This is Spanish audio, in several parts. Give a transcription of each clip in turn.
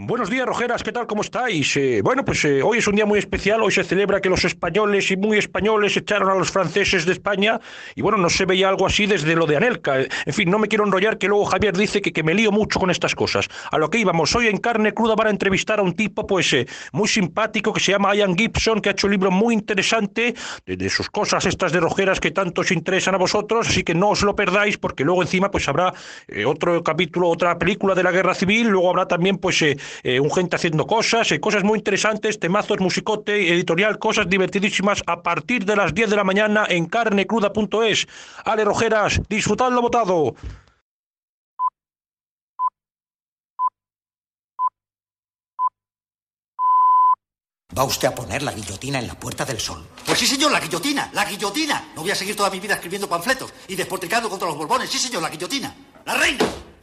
Buenos días, Rojeras, ¿qué tal? ¿Cómo estáis? Eh, bueno, pues eh, hoy es un día muy especial, hoy se celebra que los españoles y muy españoles echaron a los franceses de España y bueno, no se veía algo así desde lo de Anelka. En fin, no me quiero enrollar que luego Javier dice que, que me lío mucho con estas cosas. A lo que íbamos, hoy en Carne Cruda van a entrevistar a un tipo pues eh, muy simpático que se llama Ian Gibson, que ha hecho un libro muy interesante de, de sus cosas estas de Rojeras que tanto os interesan a vosotros, así que no os lo perdáis porque luego encima pues habrá otro capítulo, otra película de la Guerra Civil, luego habrá también pues eh, un gente haciendo cosas, eh, cosas muy interesantes, temazos, musicote, editorial, cosas divertidísimas a partir de las 10 de la mañana en carnecruda.es. Ale Rojeras, disfrutadlo votado. ¿Va usted a poner la guillotina en la Puerta del Sol? Pues sí, señor, la guillotina, la guillotina. No voy a seguir toda mi vida escribiendo panfletos y despotricando contra los borbones. Sí, señor, la guillotina. La reina.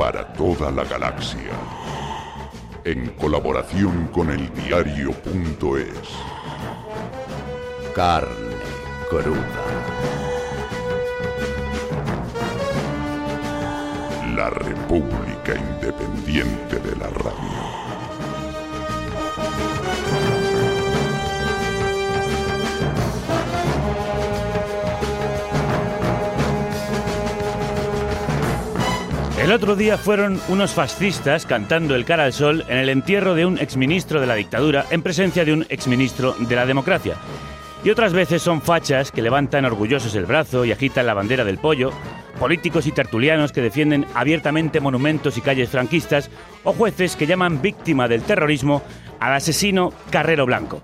para toda la galaxia, en colaboración con el diario.es. Carne cruda. La República Independiente de la Radio. El otro día fueron unos fascistas cantando el cara al sol en el entierro de un exministro de la dictadura en presencia de un exministro de la democracia. Y otras veces son fachas que levantan orgullosos el brazo y agitan la bandera del pollo, políticos y tertulianos que defienden abiertamente monumentos y calles franquistas, o jueces que llaman víctima del terrorismo al asesino Carrero Blanco.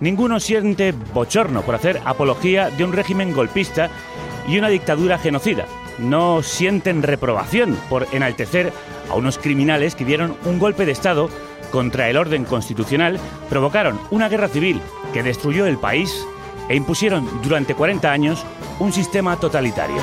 Ninguno siente bochorno por hacer apología de un régimen golpista y una dictadura genocida. No sienten reprobación por enaltecer a unos criminales que dieron un golpe de Estado contra el orden constitucional, provocaron una guerra civil que destruyó el país e impusieron durante 40 años un sistema totalitario.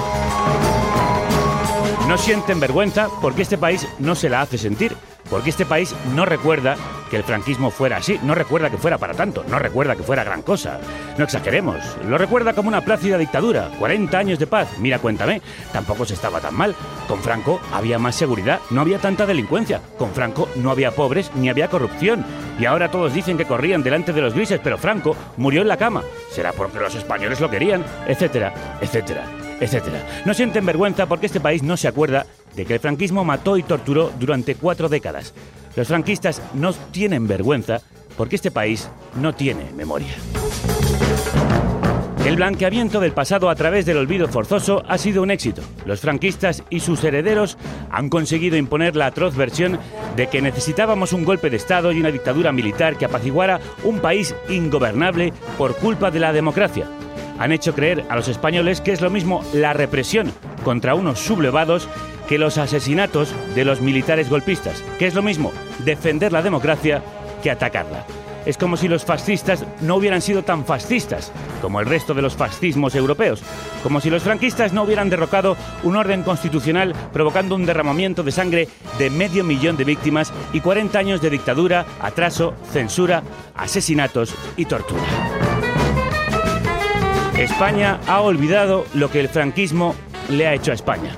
No sienten vergüenza porque este país no se la hace sentir, porque este país no recuerda que el franquismo fuera así, no recuerda que fuera para tanto, no recuerda que fuera gran cosa. No exageremos, lo recuerda como una plácida dictadura, 40 años de paz, mira, cuéntame, tampoco se estaba tan mal. Con Franco había más seguridad, no había tanta delincuencia, con Franco no había pobres ni había corrupción. Y ahora todos dicen que corrían delante de los grises, pero Franco murió en la cama. Será porque los españoles lo querían, etcétera, etcétera etcétera. No sienten vergüenza porque este país no se acuerda de que el franquismo mató y torturó durante cuatro décadas. Los franquistas no tienen vergüenza porque este país no tiene memoria. El blanqueamiento del pasado a través del olvido forzoso ha sido un éxito. Los franquistas y sus herederos han conseguido imponer la atroz versión de que necesitábamos un golpe de Estado y una dictadura militar que apaciguara un país ingobernable por culpa de la democracia han hecho creer a los españoles que es lo mismo la represión contra unos sublevados que los asesinatos de los militares golpistas, que es lo mismo defender la democracia que atacarla. Es como si los fascistas no hubieran sido tan fascistas como el resto de los fascismos europeos, como si los franquistas no hubieran derrocado un orden constitucional provocando un derramamiento de sangre de medio millón de víctimas y 40 años de dictadura, atraso, censura, asesinatos y tortura. España ha olvidado lo que el franquismo le ha hecho a España.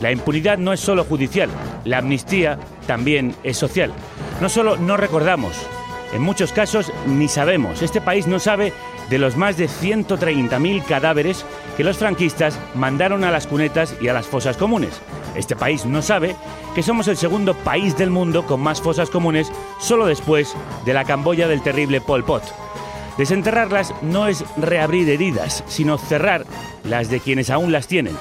La impunidad no es solo judicial, la amnistía también es social. No solo no recordamos, en muchos casos ni sabemos. Este país no sabe de los más de 130.000 cadáveres que los franquistas mandaron a las cunetas y a las fosas comunes. Este país no sabe que somos el segundo país del mundo con más fosas comunes solo después de la Camboya del terrible Pol Pot. Desenterrarlas no es reabrir heridas, sino cerrar las de quienes aún las tienen.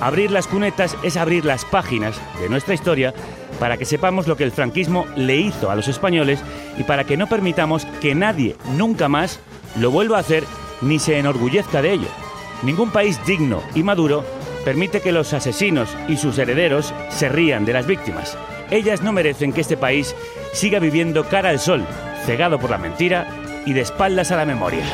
Abrir las cunetas es abrir las páginas de nuestra historia para que sepamos lo que el franquismo le hizo a los españoles y para que no permitamos que nadie nunca más lo vuelva a hacer ni se enorgullezca de ello. Ningún país digno y maduro permite que los asesinos y sus herederos se rían de las víctimas. Ellas no merecen que este país siga viviendo cara al sol, cegado por la mentira y de espaldas a la memoria.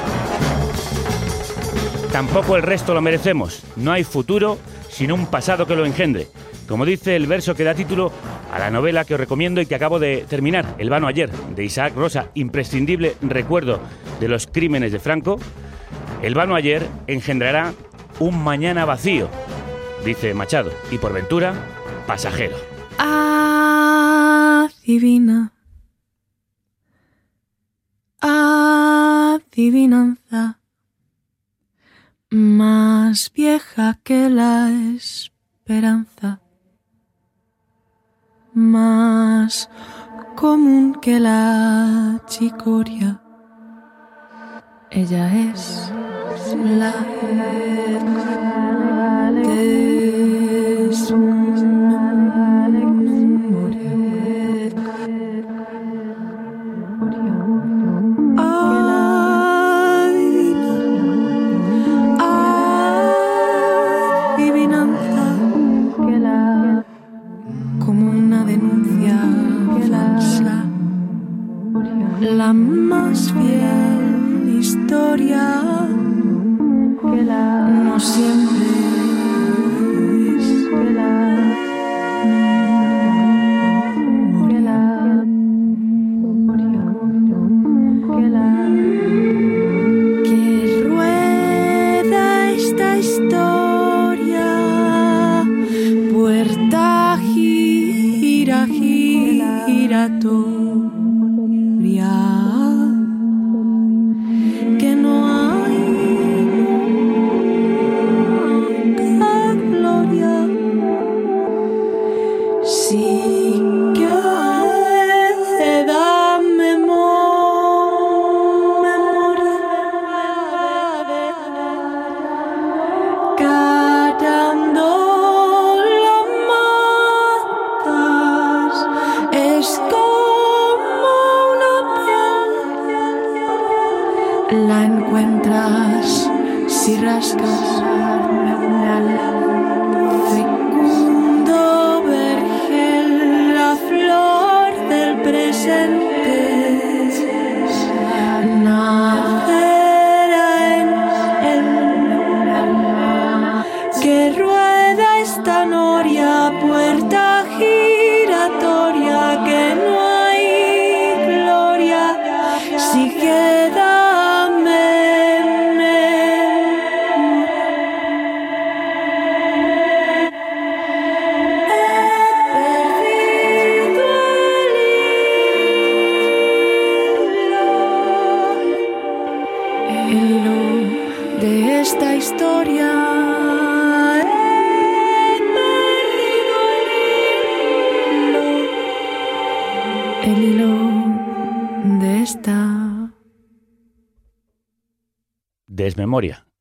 Tampoco el resto lo merecemos. No hay futuro sin un pasado que lo engendre. Como dice el verso que da título a la novela que os recomiendo y que acabo de terminar, El vano ayer, de Isaac Rosa, imprescindible recuerdo de los crímenes de Franco, el vano ayer engendrará un mañana vacío, dice Machado, y por ventura, pasajero. Adivina. Adivinanza. Más vieja que la esperanza. Más común que la chicoria. Ella es la la más fiel historia. No siempre La encuentras si rascas.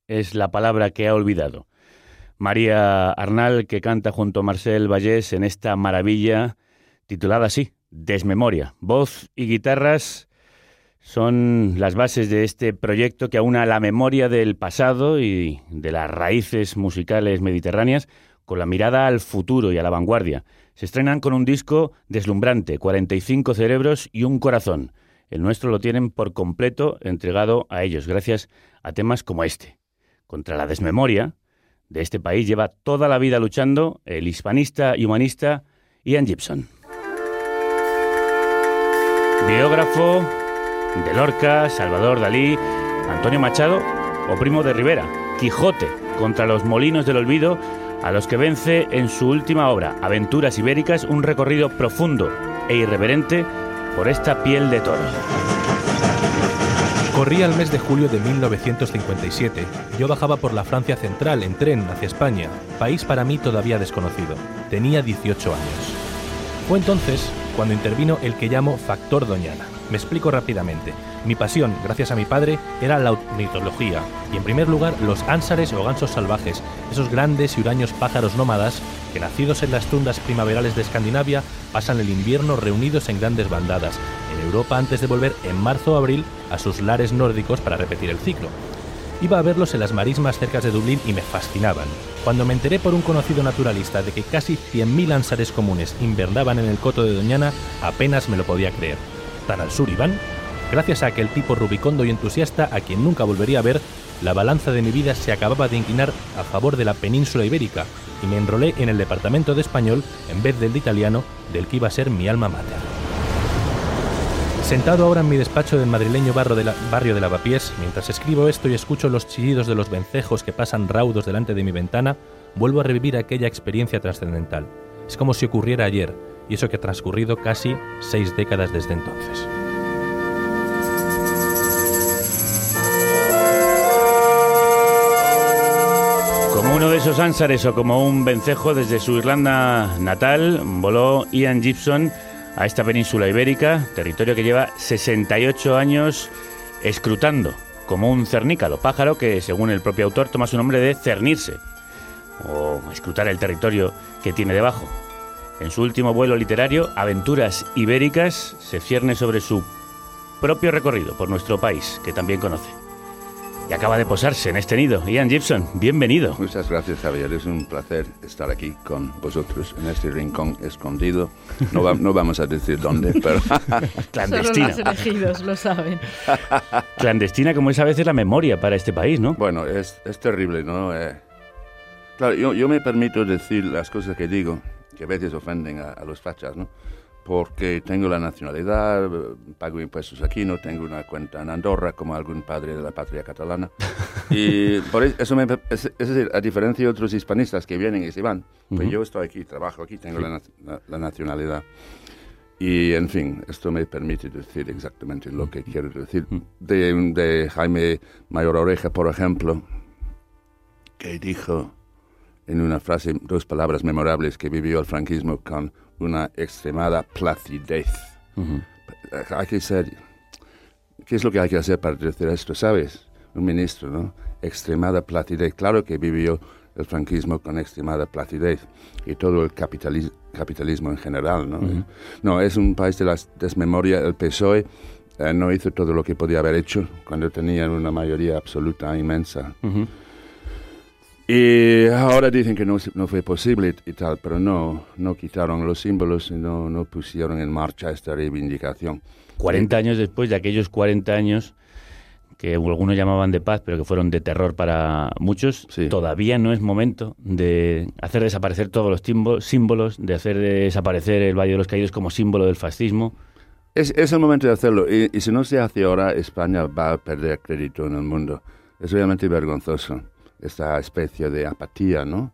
Es la palabra que ha olvidado. María Arnal, que canta junto a Marcel Vallés en esta maravilla titulada así, Desmemoria. Voz y guitarras son las bases de este proyecto que aúna la memoria del pasado y de las raíces musicales mediterráneas con la mirada al futuro y a la vanguardia. Se estrenan con un disco deslumbrante, 45 cerebros y un corazón. El nuestro lo tienen por completo entregado a ellos, gracias a temas como este. Contra la desmemoria de este país lleva toda la vida luchando el hispanista y humanista Ian Gibson. Biógrafo de Lorca, Salvador Dalí, Antonio Machado o Primo de Rivera, Quijote contra los molinos del olvido a los que vence en su última obra, Aventuras Ibéricas, un recorrido profundo e irreverente por esta piel de toro. Corría el mes de julio de 1957. Yo bajaba por la Francia central en tren hacia España, país para mí todavía desconocido. Tenía 18 años. Fue entonces cuando intervino el que llamo factor Doñana. Me explico rápidamente. Mi pasión, gracias a mi padre, era la ornitología, y en primer lugar los ánsares o gansos salvajes, esos grandes y huraños pájaros nómadas que nacidos en las tundas primaverales de Escandinavia pasan el invierno reunidos en grandes bandadas, en Europa antes de volver en marzo o abril a sus lares nórdicos para repetir el ciclo. Iba a verlos en las marismas cerca de Dublín y me fascinaban. Cuando me enteré por un conocido naturalista de que casi 100.000 ánsares comunes invernaban en el coto de Doñana, apenas me lo podía creer. ¿Tan al sur iban? Gracias a aquel tipo rubicondo y entusiasta a quien nunca volvería a ver, la balanza de mi vida se acababa de inclinar a favor de la península ibérica y me enrolé en el departamento de español en vez del de italiano, del que iba a ser mi alma mater. Sentado ahora en mi despacho del madrileño barrio de, la, barrio de Lavapiés, mientras escribo esto y escucho los chillidos de los vencejos que pasan raudos delante de mi ventana, vuelvo a revivir aquella experiencia trascendental. Es como si ocurriera ayer, y eso que ha transcurrido casi seis décadas desde entonces. Como uno de esos ánsares o como un vencejo desde su Irlanda natal, voló Ian Gibson a esta península ibérica, territorio que lleva 68 años escrutando, como un cernícalo, pájaro que, según el propio autor, toma su nombre de cernirse, o escrutar el territorio que tiene debajo. En su último vuelo literario, Aventuras Ibéricas, se cierne sobre su propio recorrido por nuestro país, que también conoce. Y acaba de posarse en este nido. Ian Gibson, bienvenido. Muchas gracias, Javier. Es un placer estar aquí con vosotros en este rincón escondido. No, va- no vamos a decir dónde, pero... Clandestina. Solo los elegidos lo saben. Clandestina como es a veces la memoria para este país, ¿no? Bueno, es, es terrible, ¿no? Eh, claro, yo, yo me permito decir las cosas que digo, que a veces ofenden a, a los fachas, ¿no? Porque tengo la nacionalidad, pago impuestos aquí, no tengo una cuenta en Andorra como algún padre de la patria catalana. Y por e- eso me... Es, es decir, a diferencia de otros hispanistas que vienen y se van, pues Ujú. yo estoy aquí, trabajo aquí, tengo la, nac- la- la nacionalidad. Y, en fin, esto me permite decir exactamente lo que quiero decir. De, de Jaime Mayor Oreja, por ejemplo, que dijo en una frase dos palabras memorables que vivió el franquismo con una extremada placidez. Ujú. Hay que ser... ¿Qué es lo que hay que hacer para decir esto? ¿Sabes? Un ministro, ¿no? Extremada placidez. Claro que vivió el franquismo con extremada placidez y todo el capitalis- capitalismo en general, ¿no? Ujú. No, es un país de la desmemoria. El PSOE eh, no hizo todo lo que podía haber hecho cuando tenían una mayoría absoluta inmensa. Ujú. Y ahora dicen que no, no fue posible y tal, pero no, no quitaron los símbolos y no, no pusieron en marcha esta reivindicación. 40 años después de aquellos 40 años que algunos llamaban de paz, pero que fueron de terror para muchos, Sí. todavía no es momento de hacer desaparecer todos los símbolos, de hacer desaparecer el Valle de los Caídos como símbolo del fascismo. Es, es el momento de hacerlo y, y si no se hace ahora, España va a perder crédito en el mundo. Es realmente vergonzoso esta especie de apatía, ¿no?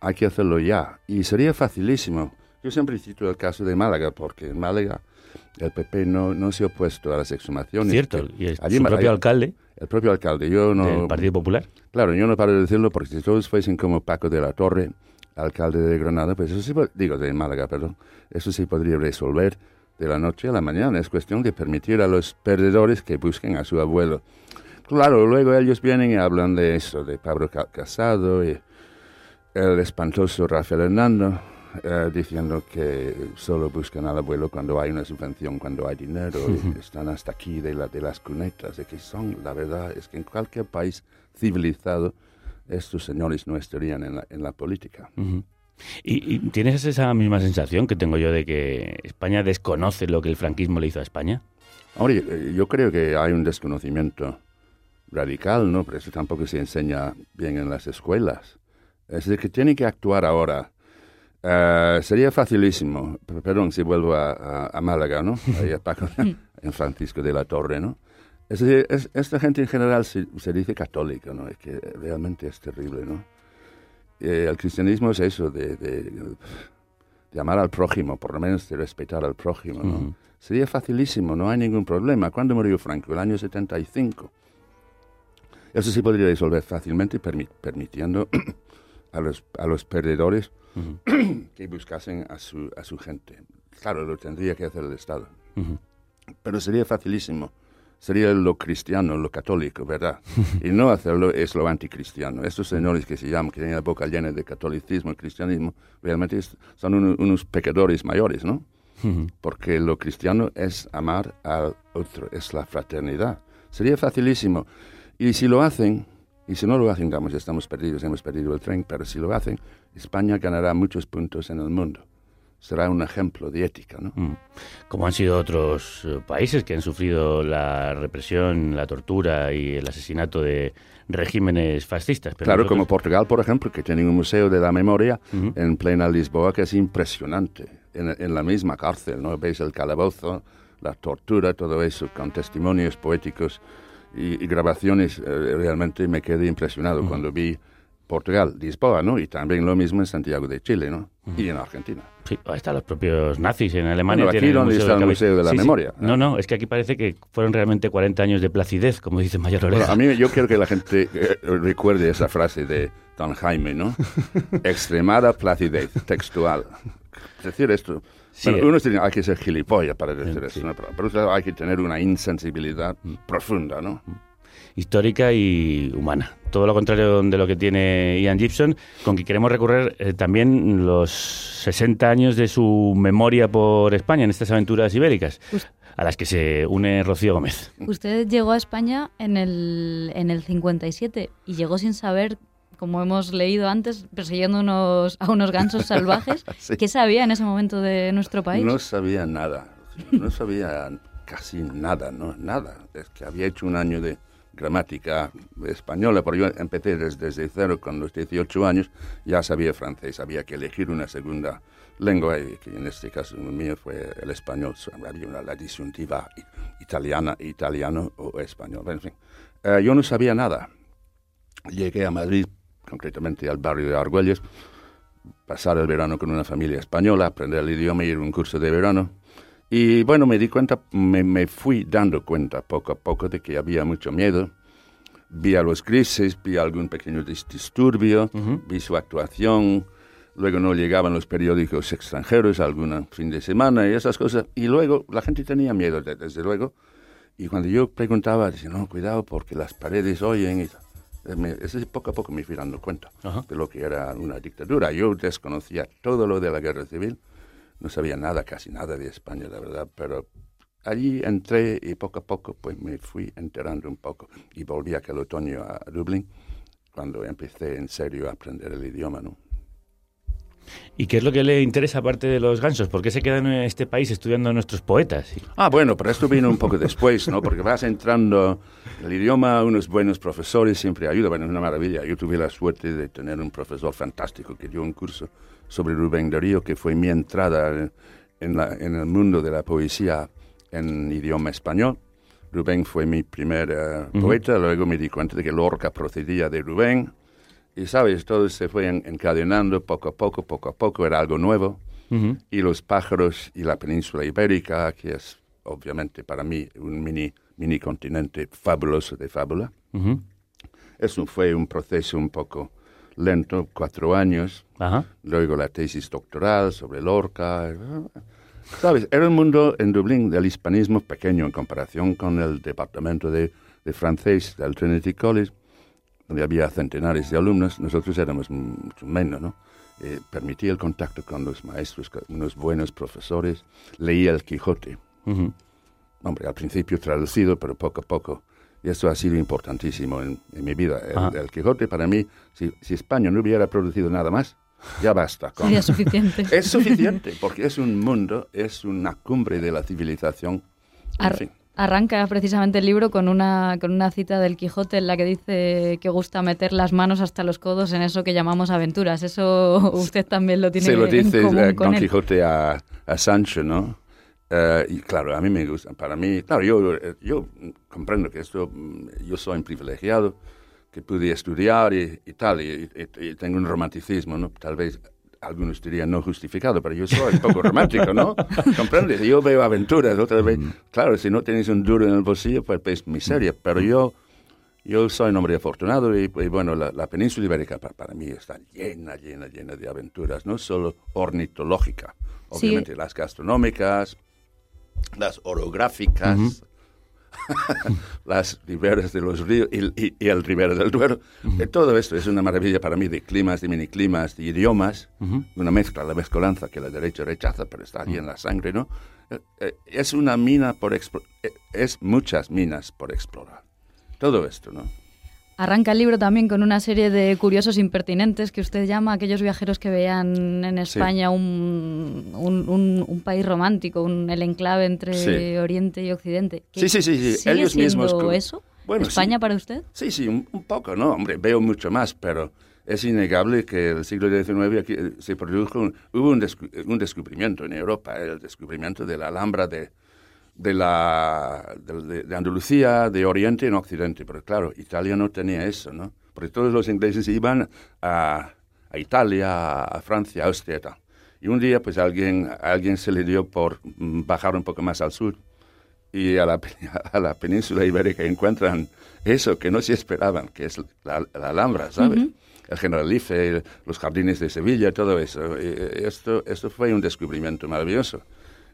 Hay que hacerlo ya y sería facilísimo. Yo siempre cito el caso de Málaga porque en Málaga el PP no, no se ha opuesto a las exhumaciones. Cierto, y es allí su ma- propio alcalde El propio alcalde. Yo no, del Partido Popular. Claro, yo no paro de decirlo porque si todos fuesen como Paco de la Torre, alcalde de Granada, pues eso sí, digo de Málaga, perdón, eso sí podría resolver de la noche a la mañana. Es cuestión de permitir a los perdedores que busquen a su abuelo. Claro, luego ellos vienen y hablan de eso, de Pablo Ca- Casado y el espantoso Rafael Hernando, eh, diciendo que solo buscan al abuelo cuando hay una subvención, cuando hay dinero, y están hasta aquí de, la, de las cunetas, de que son, la verdad es que en cualquier país civilizado estos señores no estarían en la, en la política. Ujú. ¿Y, y tienes esa misma sensación que tengo yo de que España desconoce lo que el franquismo le hizo a España? Hombre, eh, yo creo que hay un desconocimiento radical, ¿no? Pero eso tampoco se enseña bien en las escuelas. Es decir, que tienen que actuar ahora. Eh, sería facilísimo, perdón si vuelvo a, a- a Málaga, ¿no? Ahí a Paco, en Francisco de la Torre, ¿no? Es decir, es- esta gente en general se, se dice católica, ¿no? Es que realmente es terrible, ¿no? Eh, el cristianismo es eso, de, de, de amar al prójimo, por lo menos de respetar al prójimo, ¿no? Sería facilísimo, no hay ningún problema. ¿Cuándo murió Franco? El año 75. Eso se podría resolver fácilmente permi- permitiendo a los, a los perdedores que buscasen a su, a su gente. Claro, lo tendría que hacer el Estado. Pero sería facilísimo. Sería lo cristiano, lo católico, ¿verdad? Y no hacerlo es lo anticristiano. Estos señores que se llaman, que tienen la boca llena de catolicismo y cristianismo, realmente es- son uno- unos pecadores mayores, ¿no? Porque lo cristiano es amar al otro, es la fraternidad. Sería facilísimo. Y si lo hacen, y si no lo hacen, digamos, estamos perdidos, hemos perdido el tren, pero si lo hacen, España ganará muchos puntos en el mundo. será un ejemplo de ética, ¿no? Mm. Como han sido otros eh, países que han sufrido la represión, la tortura y el asesinato de regímenes fascistas. Pero claro, nosotros- como Portugal, por ejemplo, que tiene un museo de la memoria en plena Lisboa que es impresionante. En, en la misma cárcel, ¿no? Veis el calabozo, la tortura, todo eso, con testimonios poéticos y, y grabaciones. eh, realmente me quedé impresionado cuando vi Portugal, Lisboa, ¿no? Y también lo mismo en Santiago de Chile, ¿no? Y en Argentina. Sí, ahí están los propios nazis en Alemania. Bueno, aquí donde está el Museo de la Memoria. No, no, es que aquí parece que fueron realmente 40 años de placidez, como dice Mayor Bueno, Oreja. a mí yo quiero que la gente eh, recuerde esa frase de Don Jaime, ¿no? Extremada placidez, textual. Es decir, esto... Sí, bueno, uno tiene, hay que ser gilipollas para decir Sí. eso, ¿no? pero, hay que tener una insensibilidad profunda, ¿no? histórica y humana. Todo lo contrario de lo que tiene Ian Gibson, con que queremos recorrer eh, también los 60 años de su memoria por España en estas aventuras ibéricas, a las que se une Rocío Gómez. Usted llegó a España en el, en el 57 y llegó sin saber, como hemos leído antes, persiguiendo unos, a unos gansos salvajes. Sí. ¿Qué sabía en ese momento de nuestro país? No sabía nada, no sabía casi nada, no, nada. Es que había hecho un año de gramática española, porque yo empecé desde, desde cero con los 18 años, ya sabía francés, había que elegir una segunda lengua, y que en este caso el mío fue el español, había una, la disyuntiva italiana, italiano o español, en fin. Eh, yo no sabía nada. Llegué a Madrid, concretamente al barrio de Argüelles, pasar el verano con una familia española, aprender el idioma y ir a un curso de verano. Y bueno, me di cuenta, me, me fui dando cuenta poco a poco de que había mucho miedo. Vi a los grises, vi algún pequeño dis- disturbio, vi su actuación. Luego no llegaban los periódicos extranjeros algún fin de semana y esas cosas. Y luego la gente tenía miedo, de- desde luego. Y cuando yo preguntaba, decía, no, cuidado porque las paredes oyen. Y, eh, me- es poco a poco me fui dando cuenta de lo que era una dictadura. Yo desconocía todo lo de la guerra civil, no sabía nada, casi nada de España, la verdad, pero allí entré y poco a poco pues me fui enterando un poco. Y volví aquel otoño a Dublín, cuando empecé en serio a aprender el idioma, ¿no? ¿Y qué es lo que le interesa aparte de los gansos? ¿Por qué se queda en este país estudiando a nuestros poetas? Ah, bueno, pero esto vino un poco después, ¿no? Porque vas entrando, el idioma, unos buenos profesores siempre ayuda. Bueno, es una maravilla. Yo tuve la suerte de tener un profesor fantástico que dio un curso sobre Rubén Darío, que fue mi entrada en, la- en el mundo de la poesía en idioma español. Rubén fue mi primer Ujú. poeta, luego me di cuenta de que Lorca procedía de Rubén. Y sabes, todo se fue en- encadenando poco a poco, poco a poco, era algo nuevo y los pájaros y la península ibérica, que es obviamente para mí un mini, mini continente fabuloso de fábula. Eso fue un proceso un poco lento, cuatro años. Luego la tesis doctoral sobre Lorca. ¿Sabes? Era un mundo en Dublín del hispanismo pequeño en comparación con el departamento de, de francés del Trinity College, donde había centenares de alumnos. Nosotros éramos mucho menos, ¿no? Eh, permitía el contacto con los maestros, con unos buenos profesores. Leía el Quijote. Hombre, al principio traducido, pero poco a poco. Y esto ha sido importantísimo en, en mi vida. El, el Quijote, para mí, si, si España no hubiera producido nada más, ya basta. con- Sería suficiente. es suficiente, porque es un mundo, es una cumbre de la civilización. En Ar- fin. Arranca precisamente el libro con una, con una cita del Quijote en la que dice que gusta meter las manos hasta los codos en eso que llamamos aventuras. Eso usted también lo tiene Se lo en dice común eh, con Don él. Quijote a, a Sancho, ¿no? Eh, y claro, a mí me gusta, para mí, claro, yo, eh, yo comprendo que esto, mm, yo soy un privilegiado, que pude estudiar y, y tal, y, y- y tengo un romanticismo, ¿no? Tal vez algunos dirían no justificado, pero yo soy un poco romántico, ¿no? ¿Comprendes? Yo veo aventuras, otra vez, claro, si no tienes un duro en el bolsillo, pues es miseria, pero yo... Yo soy un hombre afortunado y, y bueno, la, la península ibérica pa- para, mí está llena, llena, llena de aventuras, no solo ornitológica, Sí. obviamente las gastronómicas, las orográficas, las riberas de los ríos y, y- y el ribera del Duero. Eh, todo esto es una maravilla para mí de climas, de miniclimas, de idiomas, una mezcla, la mezcolanza que la derecha rechaza, pero está allí en la sangre, ¿no? Eh, eh, es una mina por explorar, es muchas minas por explorar. Todo esto, ¿no? Arranca el libro también con una serie de curiosos impertinentes que usted llama aquellos viajeros que vean en España un, un, un- un país romántico, un, el enclave entre Sí. Oriente y Occidente. ¿Qué- Sí, sí, sí, sí, ¿Sigue ellos mismos eso? Bueno, ¿España para usted? Sí, sí, un, poco, ¿no? Hombre, veo mucho más, pero es innegable que el siglo XIX aquí eh, se produjo, hubo un, descu- un descubrimiento en Europa, el descubrimiento de la Alhambra de, de, la, de, de Andalucía, de Oriente en Occidente. Pero claro, Italia no tenía eso, ¿no? Porque todos los ingleses iban a, a Italia, a Francia, a Austria y tal. Y un día, pues, alguien, a alguien se le dio por mm, bajar un poco más al sur y a la, a la península ibérica encuentran eso que no se esperaban, que es la, la Alhambra, ¿sabes? El Generalife, los jardines de Sevilla, todo eso. Y esto, esto fue un descubrimiento maravilloso.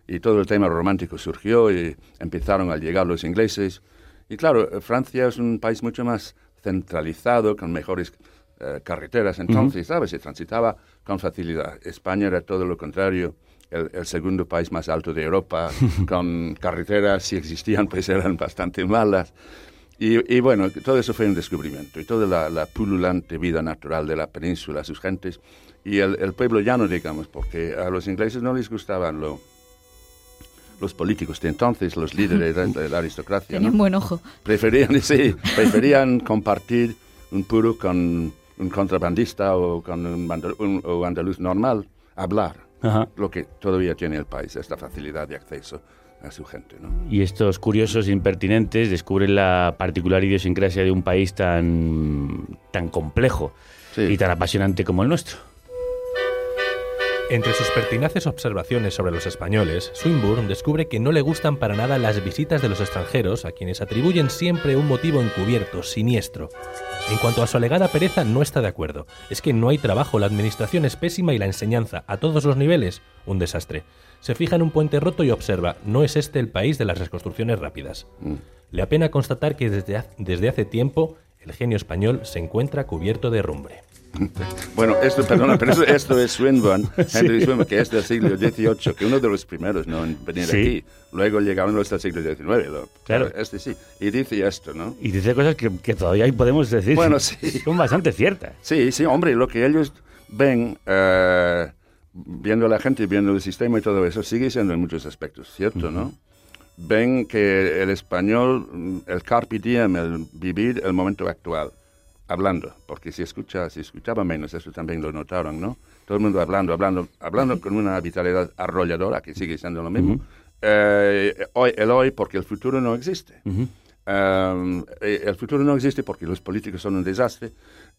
Y todo el tema romántico surgió y empezaron a llegar los ingleses. Y claro, Francia es un país mucho más centralizado, con mejores eh, carreteras entonces, ¿sabes? Se transitaba con facilidad. España era todo lo contrario, el, el segundo país más alto de Europa, con carreteras, si existían, pues eran bastante malas. Y, y bueno, todo eso fue un descubrimiento. Y toda la, la pululante vida natural de la península, sus gentes, y el, el pueblo llano, digamos, porque a los ingleses no les gustaban lo, los políticos de entonces, los líderes de, de la aristocracia. Tenían ¿no? buen ojo. Preferían, sí, preferían compartir un puro con un contrabandista o con un, mandal- un- o andaluz normal, hablar, Ajá. lo que todavía tiene el país, esta facilidad de acceso a su gente. ¿no? Y estos curiosos impertinentes descubren la particular idiosincrasia de un país tan, tan complejo y tan apasionante como el nuestro. Entre sus pertinaces observaciones sobre los españoles, Swinburne descubre que no le gustan para nada las visitas de los extranjeros, a quienes atribuyen siempre un motivo encubierto, siniestro. En cuanto a su alegada pereza, no está de acuerdo. Es que no hay trabajo, la administración es pésima y la enseñanza, a todos los niveles, un desastre. Se fija en un puente roto y observa, no es este el país de las reconstrucciones rápidas. Le apena constatar que desde, desde hace tiempo el genio español se encuentra cubierto de rumbre. Bueno, esto, perdona, pero esto, esto es Swinburne, Sí. Henry Swinburne, que es del siglo XVIII, que uno de los primeros ¿no? en venir Sí. aquí. Luego llegaron los del siglo XIX. lo- Claro. Este sí. Y dice esto, ¿no? Y dice cosas que, que todavía podemos decir. Bueno, sí. Son bastante ciertas. Sí, sí, hombre, lo que ellos ven, eh, viendo a la gente, viendo el sistema y todo eso, sigue siendo en muchos aspectos cierto, ¿no? Ven que el español, el carpe diem, el vivir el momento actual, hablando, porque si escucha, si escuchaba menos, eso también lo notaron, ¿no? Todo el mundo hablando, hablando, hablando con una vitalidad arrolladora, que sigue siendo lo mismo. Eh, hoy, el hoy, porque el futuro no existe. Um, eh, el futuro no existe porque los políticos son un desastre.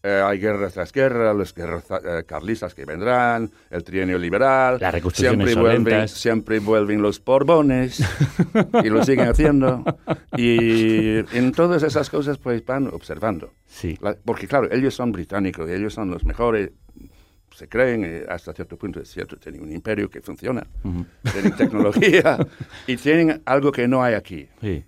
Eh, hay guerra tras guerra, las guerras eh, carlistas que vendrán, el trienio liberal. Las siempre vuelven, siempre vuelven los borbones y lo siguen haciendo. Y en todas esas cosas pues van observando. Sí. La- porque claro, ellos son británicos, ellos son los mejores. Se creen, eh, hasta cierto punto es cierto, tienen un imperio que funciona, Ujú. tienen tecnología y tienen algo que no hay aquí Sí.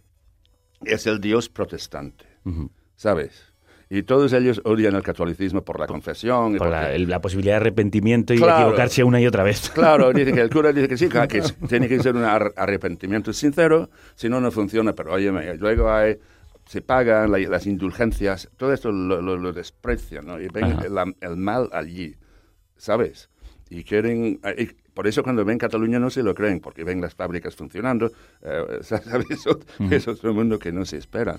es el Dios protestante, Ujú. ¿sabes? Y todos ellos odian el catolicismo por la confesión. y Por la, el- la posibilidad de arrepentimiento y Claro. equivocarse una y otra vez. Claro, dicen que el cura dice que sí, que, que tiene que ser un ar- arrepentimiento sincero, si no, no funciona. Pero oye, luego hay, se pagan la- las indulgencias, todo esto lo, lo- lo desprecian, ¿no? Y ven el, el mal allí, ¿sabes? Y quieren, y por eso cuando ven Cataluña no se lo creen, porque ven las fábricas funcionando, eh, ¿sabes? Eso, es otro mundo que no se espera.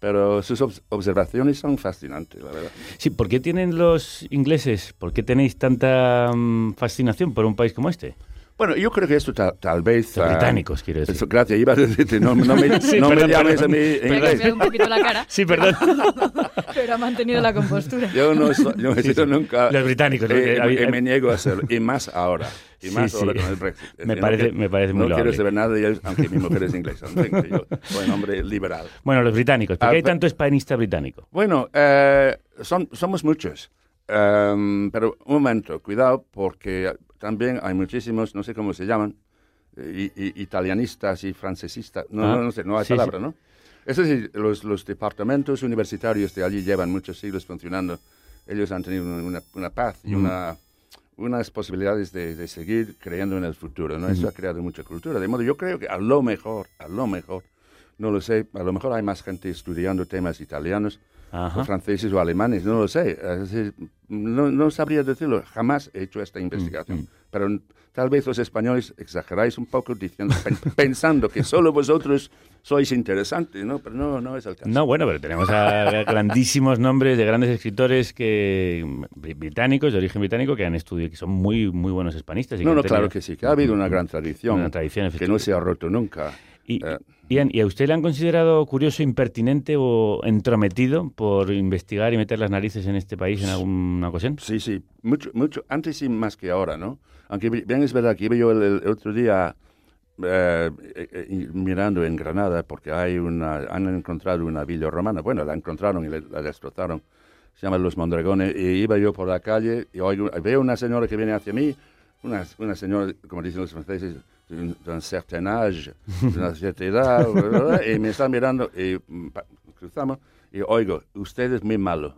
Pero sus obs- observaciones son fascinantes, la verdad. Sí, ¿por qué tienen los ingleses, por qué tenéis tanta mm, fascinación por un país como este? Bueno, yo creo que esto tal, tal vez... Los ah, británicos, quiero decir. eso, gracias, iba a decirte, no, no me, Sí, no me llames perdón. a mí en inglés. un poquito la cara. Sí, perdón. Pero ha mantenido la compostura. Yo no, soy- yo no he Sí, sido sí. nunca... Los británicos, ¿no? eh, eh, había- me niego a hacerlo, y más ahora. Y más sí. ahora con el Brexit. Me que parece- no que- me parece muy No quiero loable. saber nada de ellos, aunque mi mujer es inglesa. Yo soy un hombre liberal. Bueno, los británicos, ¿por qué Ah, hay tanto hispanista británico? Bueno, eh, son, somos muchos. Em, pero un momento, cuidado, porque también hay muchísimos, no sé cómo se llaman, i- i- italianistas y francesistas. No, Ah, no, no sé, no hay sí, palabra, sí. ¿no? Es decir, los, los departamentos universitarios de allí llevan muchos siglos funcionando. Ellos han tenido una, una paz y Mm. una, unas posibilidades de, de seguir creyendo en el futuro. ¿no? Eso Ujú. ha creado mucha cultura. De modo, yo creo que a lo mejor, a lo mejor, No lo sé, a lo mejor hay más gente estudiando temas italianos, Ajá. o franceses o alemanes, no lo sé. No, no sabría decirlo, jamás he hecho Mm, esta investigación. Pero tal vez los españoles exageráis un poco diciendo, pen- pensando que solo vosotros sois interesantes, ¿no? Pero no, no es el caso. No, bueno, pero tenemos a grandísimos nombres de grandes escritores que br- británicos, de origen británico, que han estudiado, que son muy, muy buenos hispanistas. y No, que no, claro tenido que sí, que ha habido una gran tradición, Una tradición, que no se ha roto nunca. Y, Eh, Ian, ¿y a usted le han considerado curioso, impertinente o entrometido por investigar y meter las narices en este país en alguna ocasión? Sí, sí, mucho, mucho, antes sí más que ahora, ¿no? Aunque bi- bien es verdad que iba yo el, el otro día eh, eh, eh, mirando en Granada porque hay una, han encontrado una villa romana, bueno, la encontraron y la, la destrozaron, se llama Los Mondragones, y iba yo por la calle y oigo, veo una señora que viene hacia mí, una, una señora, como dicen los franceses, d'un certain âge, de una cierta edad, ¿verdad? y me está mirando y mm, cruzamos y oigo, usted es muy malo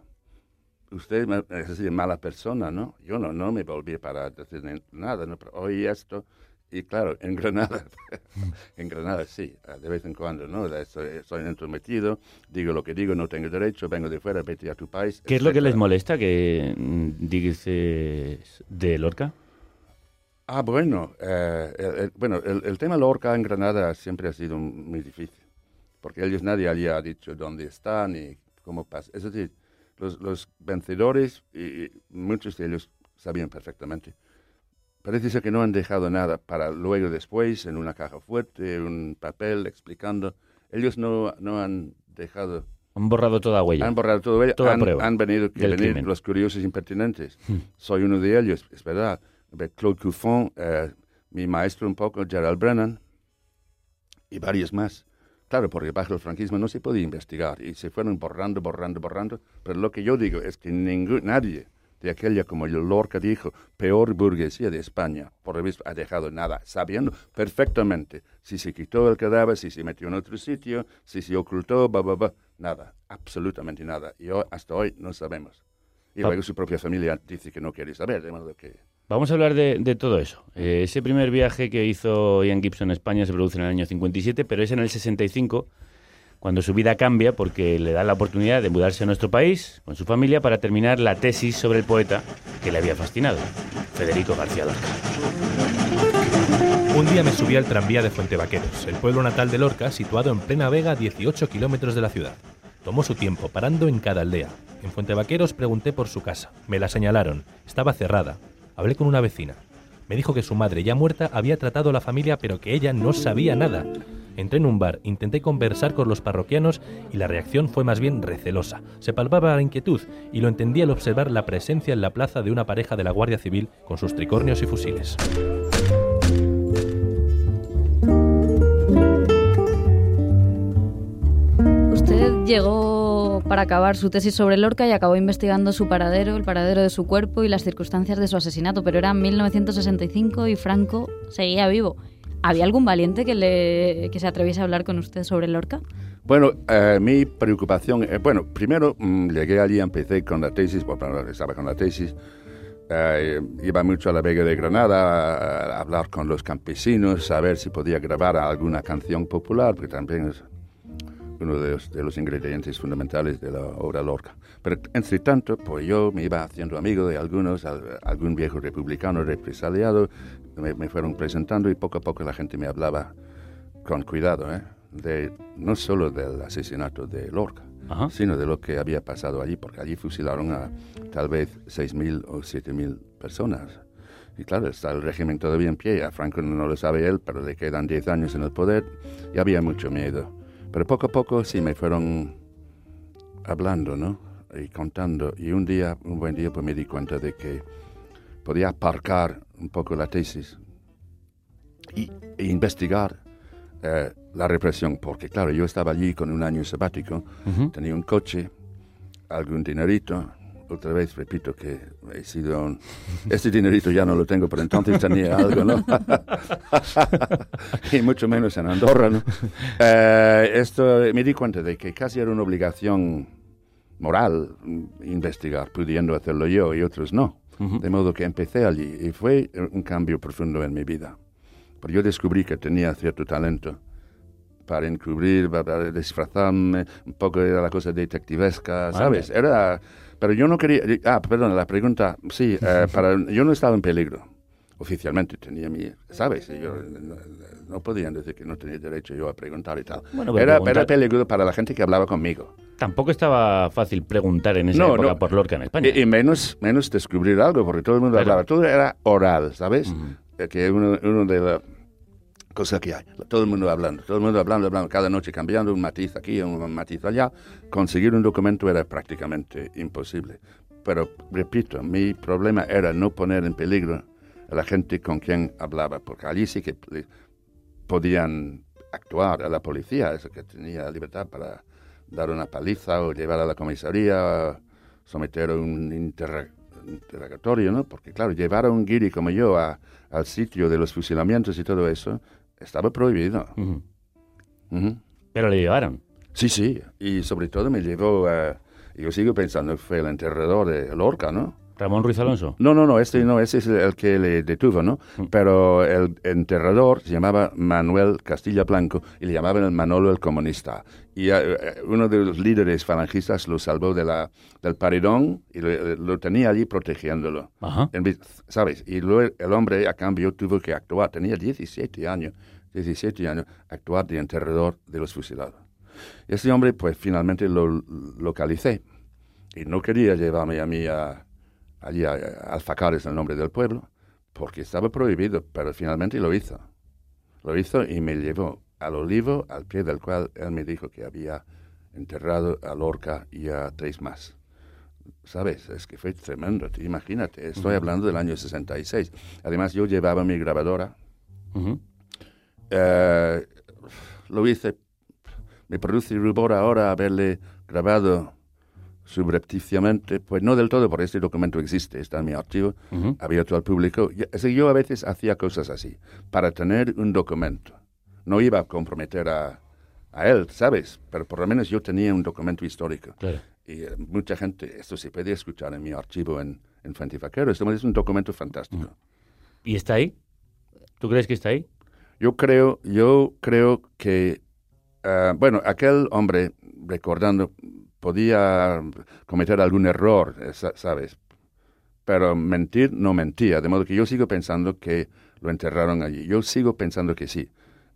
usted es decir, mala persona, ¿no? Yo no, no me volví para decir nada, ¿no? Pero oí esto y claro, en Granada, en Granada sí, de vez en cuando, ¿no? Estoy entrometido, digo lo que digo, no tengo derecho, vengo de fuera, vete a tu país. ¿Qué es lo que les molesta que mm, dices de Lorca? Ah, bueno, eh, el, el- bueno, el, el tema Lorca en Granada siempre ha sido muy difícil, porque ellos nadie allí ha dicho dónde están y cómo pasa. Es decir, los, los vencedores, y, y muchos de ellos sabían perfectamente. Parece ser que no han dejado nada para luego después, en una caja fuerte, un papel explicando. Ellos no, no han dejado... Han borrado toda huella. Han borrado todo ello. Toda han, prueba han venido que venir los curiosos impertinentes. Soy uno de ellos, es verdad. Claude Cuffon, eh, mi maestro un poco, Gerald Brennan, y varios más. Claro, porque bajo el franquismo no se podía investigar y se fueron borrando, borrando, borrando. Pero lo que yo digo es que ningún, nadie de aquella, como el Lorca dijo, peor burguesía de España, por lo visto, ha dejado nada, sabiendo perfectamente si se quitó el cadáver, si se metió en otro sitio, si se ocultó, ba, ba, ba, nada, absolutamente nada. Y hoy- hasta hoy no sabemos. Y luego su propia familia dice que no quiere saber, de modo que... Vamos a hablar de, de todo eso. Eh, ese primer viaje que hizo Ian Gibson a España se produce en el año 57, pero es en el 65 cuando su vida cambia porque le da la oportunidad de mudarse a nuestro país con su familia para terminar la tesis sobre el poeta que le había fascinado, Federico García Lorca. Un día me subí al tranvía de Fuentevaqueros, el pueblo natal de Lorca, situado en plena vega a 18 kilómetros de la ciudad. Tomó su tiempo, parando en cada aldea. En Fuentevaqueros pregunté por su casa. Me la señalaron. Estaba cerrada. Hablé con una vecina. Me dijo que su madre, ya muerta, había tratado a la familia, pero que ella no sabía nada. Entré en un bar, intenté conversar con los parroquianos y la reacción fue más bien recelosa. Se palpaba la inquietud y lo entendí al observar la presencia en la plaza de una pareja de la Guardia Civil con sus tricornios y fusiles. Usted llegó para acabar su tesis sobre Lorca y acabó investigando su paradero, el paradero de su cuerpo y las circunstancias de su asesinato, pero era 1965 y Franco seguía vivo. ¿Había algún valiente que, le, que se atreviese a hablar con usted sobre Lorca? Bueno, eh, mi preocupación, eh, bueno, primero mm, llegué allí, empecé con la tesis, bueno, estaba con la tesis, eh, iba mucho a la Vega de Granada a, a hablar con los campesinos, a ver si podía grabar alguna canción popular, porque también es uno de los, de los ingredientes fundamentales de la obra Lorca. Pero entre tanto, pues yo me iba haciendo amigo de algunos, al- algún viejo republicano represaliado, me, me fueron presentando y poco a poco la gente me hablaba con cuidado, ¿eh? de, no solo del asesinato de Lorca, Ajá. sino de lo que había pasado allí, porque allí fusilaron a tal vez 6.000 o 7.000 personas. Y claro, está el régimen todavía en pie, a Franco no lo sabe él, pero le quedan 10 años en el poder y había mucho miedo. Pero poco a poco sí me fueron hablando, ¿no? Y contando. Y un día, un buen día, pues me di cuenta de que podía aparcar un poco la tesis y, e investigar eh, la represión, porque claro, yo estaba allí con un año sabático, tenía un coche, algún dinerito, otra vez repito que he sido un... Este dinerito ya no lo tengo, pero entonces tenía algo, ¿no? y mucho menos en Andorra, ¿no? Eh, esto, me di cuenta de que casi era una obligación moral investigar, pudiendo hacerlo yo y otros no. De modo que empecé allí y fue un cambio profundo en mi vida. Pero yo descubrí que tenía cierto talento para encubrir, para disfrazarme, un poco era la cosa detectivesca, ¿sabes? Era, pero yo no quería, ah, perdón, la pregunta, sí, eh, para, yo no estaba en peligro, oficialmente tenía mi, ¿sabes? Yo, no, no podían decir que no tenía derecho yo a preguntar y tal. Bueno, era, preguntar- era peligro para la gente que hablaba conmigo. Tampoco estaba fácil preguntar en esa No, época no. por Lorca en España. Y, y menos, menos descubrir algo, porque todo el mundo hablaba. Todo era oral, ¿sabes? Eh, Que uno, uno de las cosas que hay. Todo el mundo hablando, todo el mundo hablando, hablando, cada noche cambiando un matiz aquí, un matiz allá. Conseguir un documento era prácticamente imposible. Pero, repito, mi problema era no poner en peligro a la gente con quien hablaba, porque allí sí que podían actuar a la policía, eso que tenía libertad para dar una paliza o llevar a la comisaría, someter a un interrogatorio, ¿no? Porque claro, llevar a un guiri como yo a- al sitio de los fusilamientos y todo eso estaba prohibido. Pero le llevaron. Sí, sí, y sobre todo me llevó, a- yo sigo pensando que fue el enterrador de Lorca, ¿no? Ramón Ruiz Alonso. No, no, no, este no, ese es el que le detuvo, ¿no? Pero el enterrador se llamaba Manuel Castilla Blanco y le llamaban el Manolo el comunista. Y eh, eh, uno de los líderes falangistas lo salvó de la, del paredón y lo, lo tenía allí protegiéndolo. Ajá. En ¿Sabes? Y luego el hombre, a cambio, tuvo que actuar. Tenía 17 años, 17 años, actuar de enterrador de los fusilados. Y este hombre, pues, finalmente lo localicé. Y no quería llevarme a mí a, allí Alfacar, es el nombre del pueblo, porque estaba prohibido, pero finalmente lo hizo. Lo hizo y me llevó al olivo, al pie del cual él me dijo que había enterrado a Lorca y a tres más. ¿Sabes? Es que fue tremendo, te imagínate. Estoy hablando del año 66. Además, yo llevaba mi grabadora. Ujú. Eh, lo hice. Me produce rubor ahora haberle grabado subrepticiamente, pues no del todo, porque este documento existe, está en mi archivo, Ujú. abierto al público. Y- es que yo a veces hacía cosas así, para tener un documento. No iba a comprometer a, a él, ¿sabes? Pero por lo menos yo tenía un documento histórico. Claro. Y eh, mucha gente, esto se puede escuchar en mi archivo en, en Fuente Vaquero, esto es un documento fantástico. ¿Y está ahí? ¿Tú crees que está ahí? Yo creo, yo creo que, eh, bueno, aquel hombre, recordando, podía cometer algún error, eh, sa- ¿sabes? Pero mentir no mentía, de modo que yo sigo pensando que lo enterraron allí. Yo sigo pensando que sí.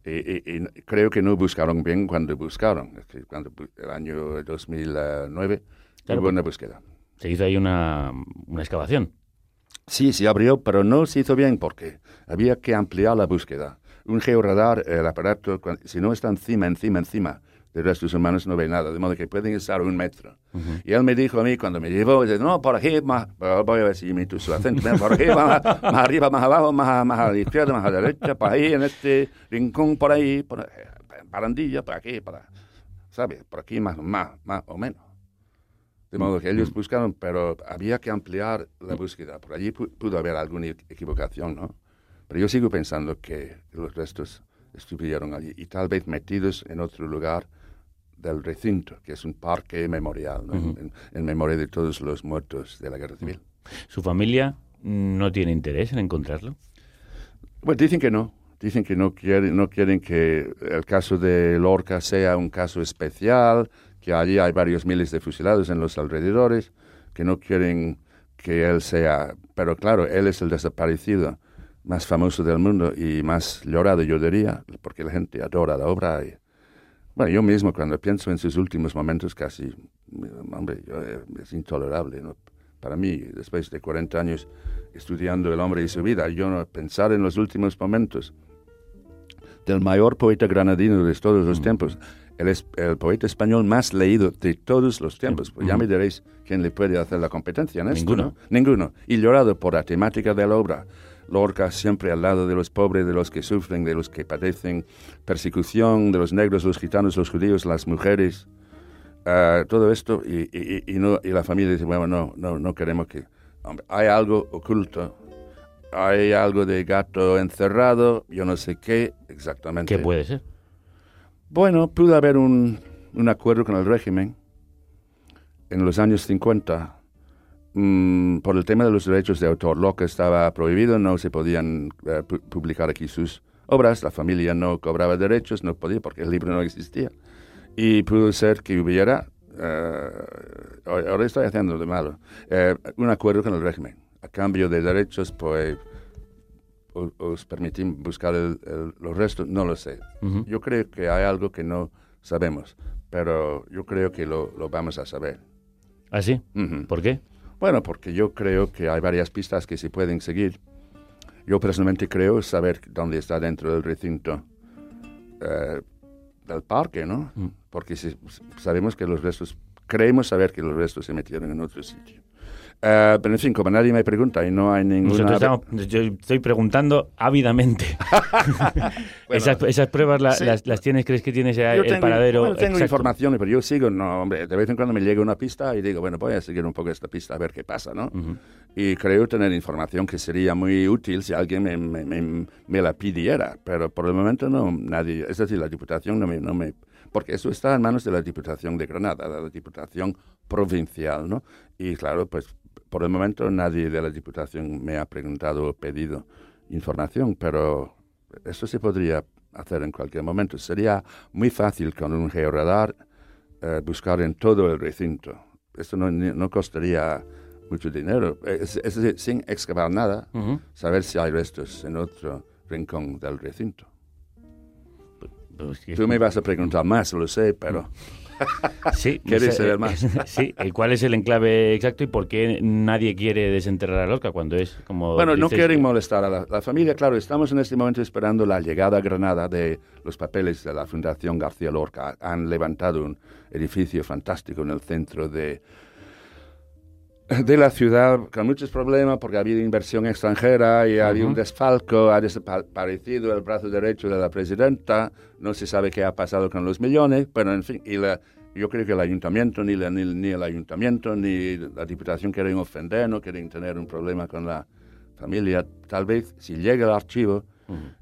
Y, y- y creo que no buscaron bien cuando buscaron. Cuando el año 2009 Claro, hubo una búsqueda. Se hizo ahí una, una excavación. Sí, se abrió, pero no se hizo bien porque había que ampliar la búsqueda. Un georradar, el aparato, si no está encima, encima, encima de restos humanos, no ve nada, de modo que pueden estar un metro. Y él me dijo a mí cuando me llevó, dice, no, por aquí, más, voy a ver si imito su acento, "Ven, por aquí, más, más arriba, más abajo, más, más a la izquierda, más a la derecha, por ahí, en este rincón, por ahí, por ahí, barandilla, por aquí, para, ¿sabes? Por aquí más, más, más o menos. De modo que ellos buscaron, pero había que ampliar la búsqueda. Por allí pu- pudo haber alguna equivocación, ¿no? Pero yo sigo pensando que los restos estuvieron allí y tal vez metidos en otro lugar del recinto, que es un parque memorial, ¿no? en, en memoria de todos los muertos de la guerra civil. ¿Su familia no tiene interés en encontrarlo? Bueno, dicen que no. Dicen que no quieren, no quieren que el caso de Lorca sea un caso especial, que allí hay varios miles de fusilados en los alrededores, que no quieren que él sea... Pero claro, él es el desaparecido más famoso del mundo y más llorado, yo diría, porque la gente adora la obra. Y, bueno, yo mismo cuando pienso en sus últimos momentos casi, hombre, yo, eh, es intolerable, ¿no? Para mí, después de 40 años estudiando el hombre y su vida, yo no pensar en los últimos momentos del mayor poeta granadino de todos los tiempos, el, es- el poeta español más leído de todos los tiempos. Pues ya me diréis quién le puede hacer la competencia en esto, Ninguno. ¿no? Ninguno. Y llorado por la temática de la obra. Lorca siempre al lado de los pobres, de los que sufren, de los que padecen persecución, de los negros, los gitanos, los judíos, las mujeres. Ah, todo esto y, y- y- y no, y la familia dice, bueno, no, no, no queremos que... hombre, hay algo oculto, hay algo de gato encerrado, yo no sé qué exactamente. ¿Qué puede ser? Bueno, pudo haber un, un acuerdo con el régimen en los años 50 mm, por el tema de los derechos de autor. Lo que estaba prohibido, no se podían eh, pu- publicar aquí sus obras, la familia no cobraba derechos, no podía porque el libro no existía. Y pudo ser que hubiera, eh, ahora estoy haciendo de malo, eh, un acuerdo con el régimen. A cambio de derechos, pues os permitimos buscar el- el- los restos, no lo sé. Ujú. Yo creo que hay algo que no sabemos, pero yo creo que lo, lo vamos a saber. ¿Ah, sí? Ujú. ¿Por qué? Bueno, porque yo creo que hay varias pistas que se pueden seguir. Yo personalmente creo saber dónde está dentro del recinto eh, del parque, ¿no? Mm. Porque si- sabemos que los restos, creemos saber que los restos se metieron en otro sitio. Eh, pero en fin, como nadie me pregunta y no hay ninguna... Estamos- yo estoy preguntando ávidamente. esas, esas pruebas la- sí. las, las tienes, crees que tienes ya Yo el tengo, paradero. bueno, tengo información, pero yo sigo, no, hombre, de vez en cuando me llega una pista y digo, bueno, voy a seguir un poco esta pista a ver qué pasa, ¿no? Ujú. Y creo tener información que sería muy útil si alguien me, me- me- me la pidiera, pero por el momento no, nadie, es decir, la Diputación no me, no me, porque eso está en manos de la Diputación de Granada, la Diputación provincial, ¿no? Y claro, pues por el momento nadie de la Diputación me ha preguntado o pedido información, pero eso se podría hacer en cualquier momento. Sería muy fácil con un georadar eh, buscar en todo el recinto. Esto no, no costaría mucho dinero. Es, es decir, sin excavar nada, saber si hay restos en otro rincón del recinto. Pues que- Tú me vas a preguntar más, lo sé, pero... Sí, ¿Quieres esa- saber más? sí, ¿y cuál es el enclave exacto y por qué nadie quiere desenterrar a Lorca cuando es como. Bueno, no quieren molestar a la, la familia. Claro, estamos en este momento esperando la llegada a Granada de los papeles de la Fundación García Lorca. Han levantado un edificio fantástico en el centro de, de la ciudad con muchos problemas porque ha habido inversión extranjera y ha habido un Ujú. desfalco, ha desaparecido el brazo derecho de la presidenta, no se sabe qué ha pasado con los millones, pero en fin, y la- yo creo que el ayuntamiento, ni, la- ni, ni el ayuntamiento, ni la diputación quieren ofender, no quieren tener un problema con la familia. Tal vez si llega el archivo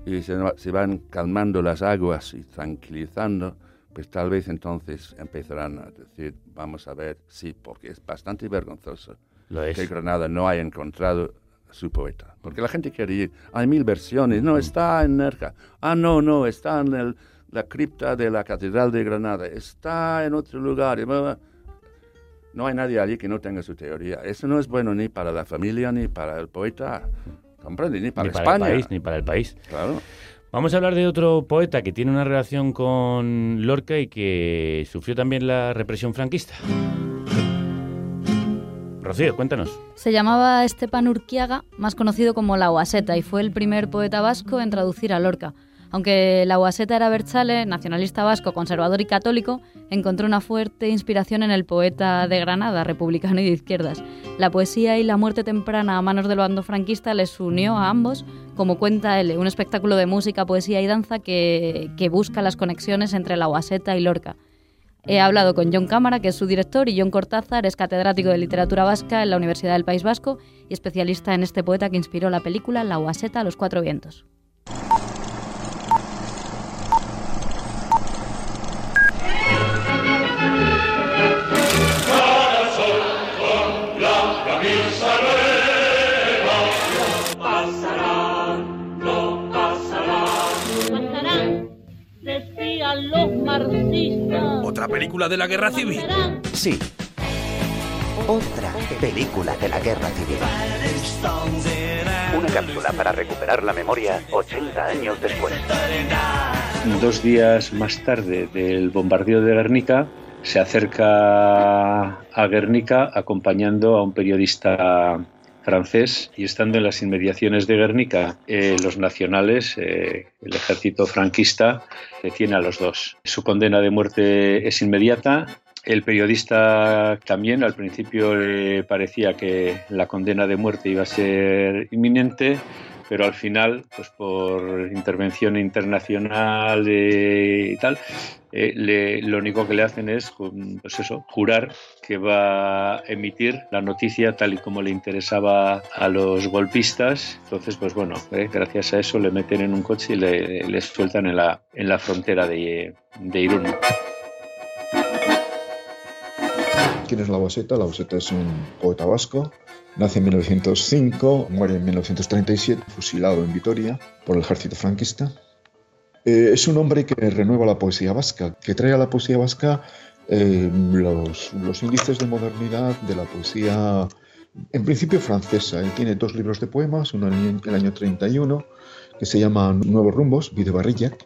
y se, se van calmando las aguas y tranquilizando, pues tal vez entonces empezarán a decir, vamos a ver, sí, porque es bastante vergonzoso Lo es. que Granada no haya encontrado su poeta. Porque la gente quiere ir, hay mil versiones, no, está en Nerja, ah, no, no, está en el- la cripta de la Catedral de Granada, está en otro lugar. y bla, bla. No hay nadie allí que no tenga su teoría. Eso no es bueno ni para la familia, ni para el poeta, comprende, ni para ni para España. el país, ni para el país. Claro. Vamos a hablar de otro poeta que tiene una relación con Lorca y que sufrió también la represión franquista. Rocío, cuéntanos. Se llamaba Estepan Urquiaga, más conocido como La Guaseta, y fue el primer poeta vasco en traducir a Lorca. Aunque La Guaseta era Berchale, nacionalista vasco, conservador y católico, encontró una fuerte inspiración en el poeta de Granada, republicano y de izquierdas. La poesía y la muerte temprana a manos del bando franquista les unió a ambos, como cuenta él, un espectáculo de música, poesía y danza que, busca las conexiones entre La Guaseta y Lorca. He hablado con John Cámara, que es su director, y John Cortázar es catedrático de literatura vasca en la Universidad del País Vasco y especialista en este poeta que inspiró la película La Guaseta a los Cuatro Vientos. Los marxistas. ¿Otra película de la guerra civil? Sí. Otra película de la guerra civil. Una cápsula para recuperar la memoria 80 años después. Dos días más tarde del bombardeo de Guernica, se acerca a Guernica acompañando a un periodista francés y estando en las inmediaciones de Guernica, eh, los nacionales, eh, el ejército franquista, detiene a los dos. Su condena de muerte es inmediata. El periodista también al principio le parecía que la condena de muerte iba a ser inminente, pero al final, pues por intervención internacional eh, y tal, eh, le- lo único que le hacen es, pues eso, jurar que va a emitir la noticia tal y como le interesaba a los golpistas. Entonces, pues bueno, eh, gracias a eso le meten en un coche y le, les sueltan en la, en la frontera de, de Irún. ¿Quién es La Boseta? La Boseta es un poeta vasco. Nace en 1905, muere en 1937, fusilado en Vitoria por el ejército franquista. Eh, es un hombre que renueva la poesía vasca, que trae a la poesía vasca eh, los, los índices de modernidad de la poesía, en principio francesa. Él tiene dos libros de poemas, uno en el año 31, que se llama Nuevos Rumbos, Vide Barrillac,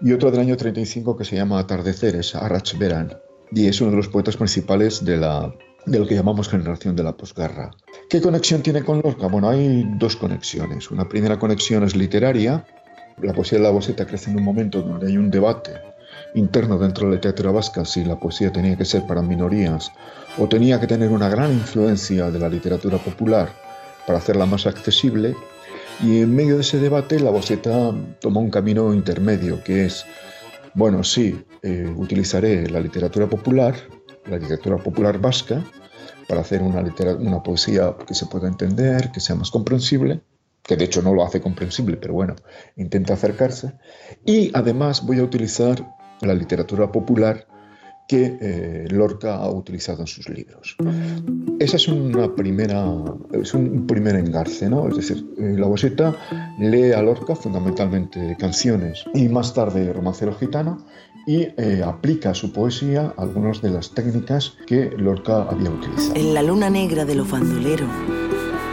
y otro del año 35 que se llama Atardeceres, Arrach Veran, y es uno de los poetas principales de, la, de lo que llamamos generación de la posguerra. ¿Qué conexión tiene con Lorca? Bueno, hay dos conexiones. Una primera conexión es literaria. La poesía de la Boseta crece en un momento donde hay un debate interno dentro de la literatura vasca si la poesía tenía que ser para minorías o tenía que tener una gran influencia de la literatura popular para hacerla más accesible. Y en medio de ese debate la Boseta tomó un camino intermedio, que es, bueno, sí, eh, utilizaré la literatura popular, la literatura popular vasca, para hacer una, una poesía que se pueda entender, que sea más comprensible, que de hecho no lo hace comprensible, pero bueno, intenta acercarse. Y además voy a utilizar la literatura popular que eh, Lorca ha utilizado en sus libros. Esa es una primera, es un primer engarce, ¿no? Es decir, eh, la Boseta lee a Lorca fundamentalmente canciones y más tarde romancero gitano y eh, aplica a su poesía algunas de las técnicas que Lorca había utilizado. En la luna negra de los bandoleros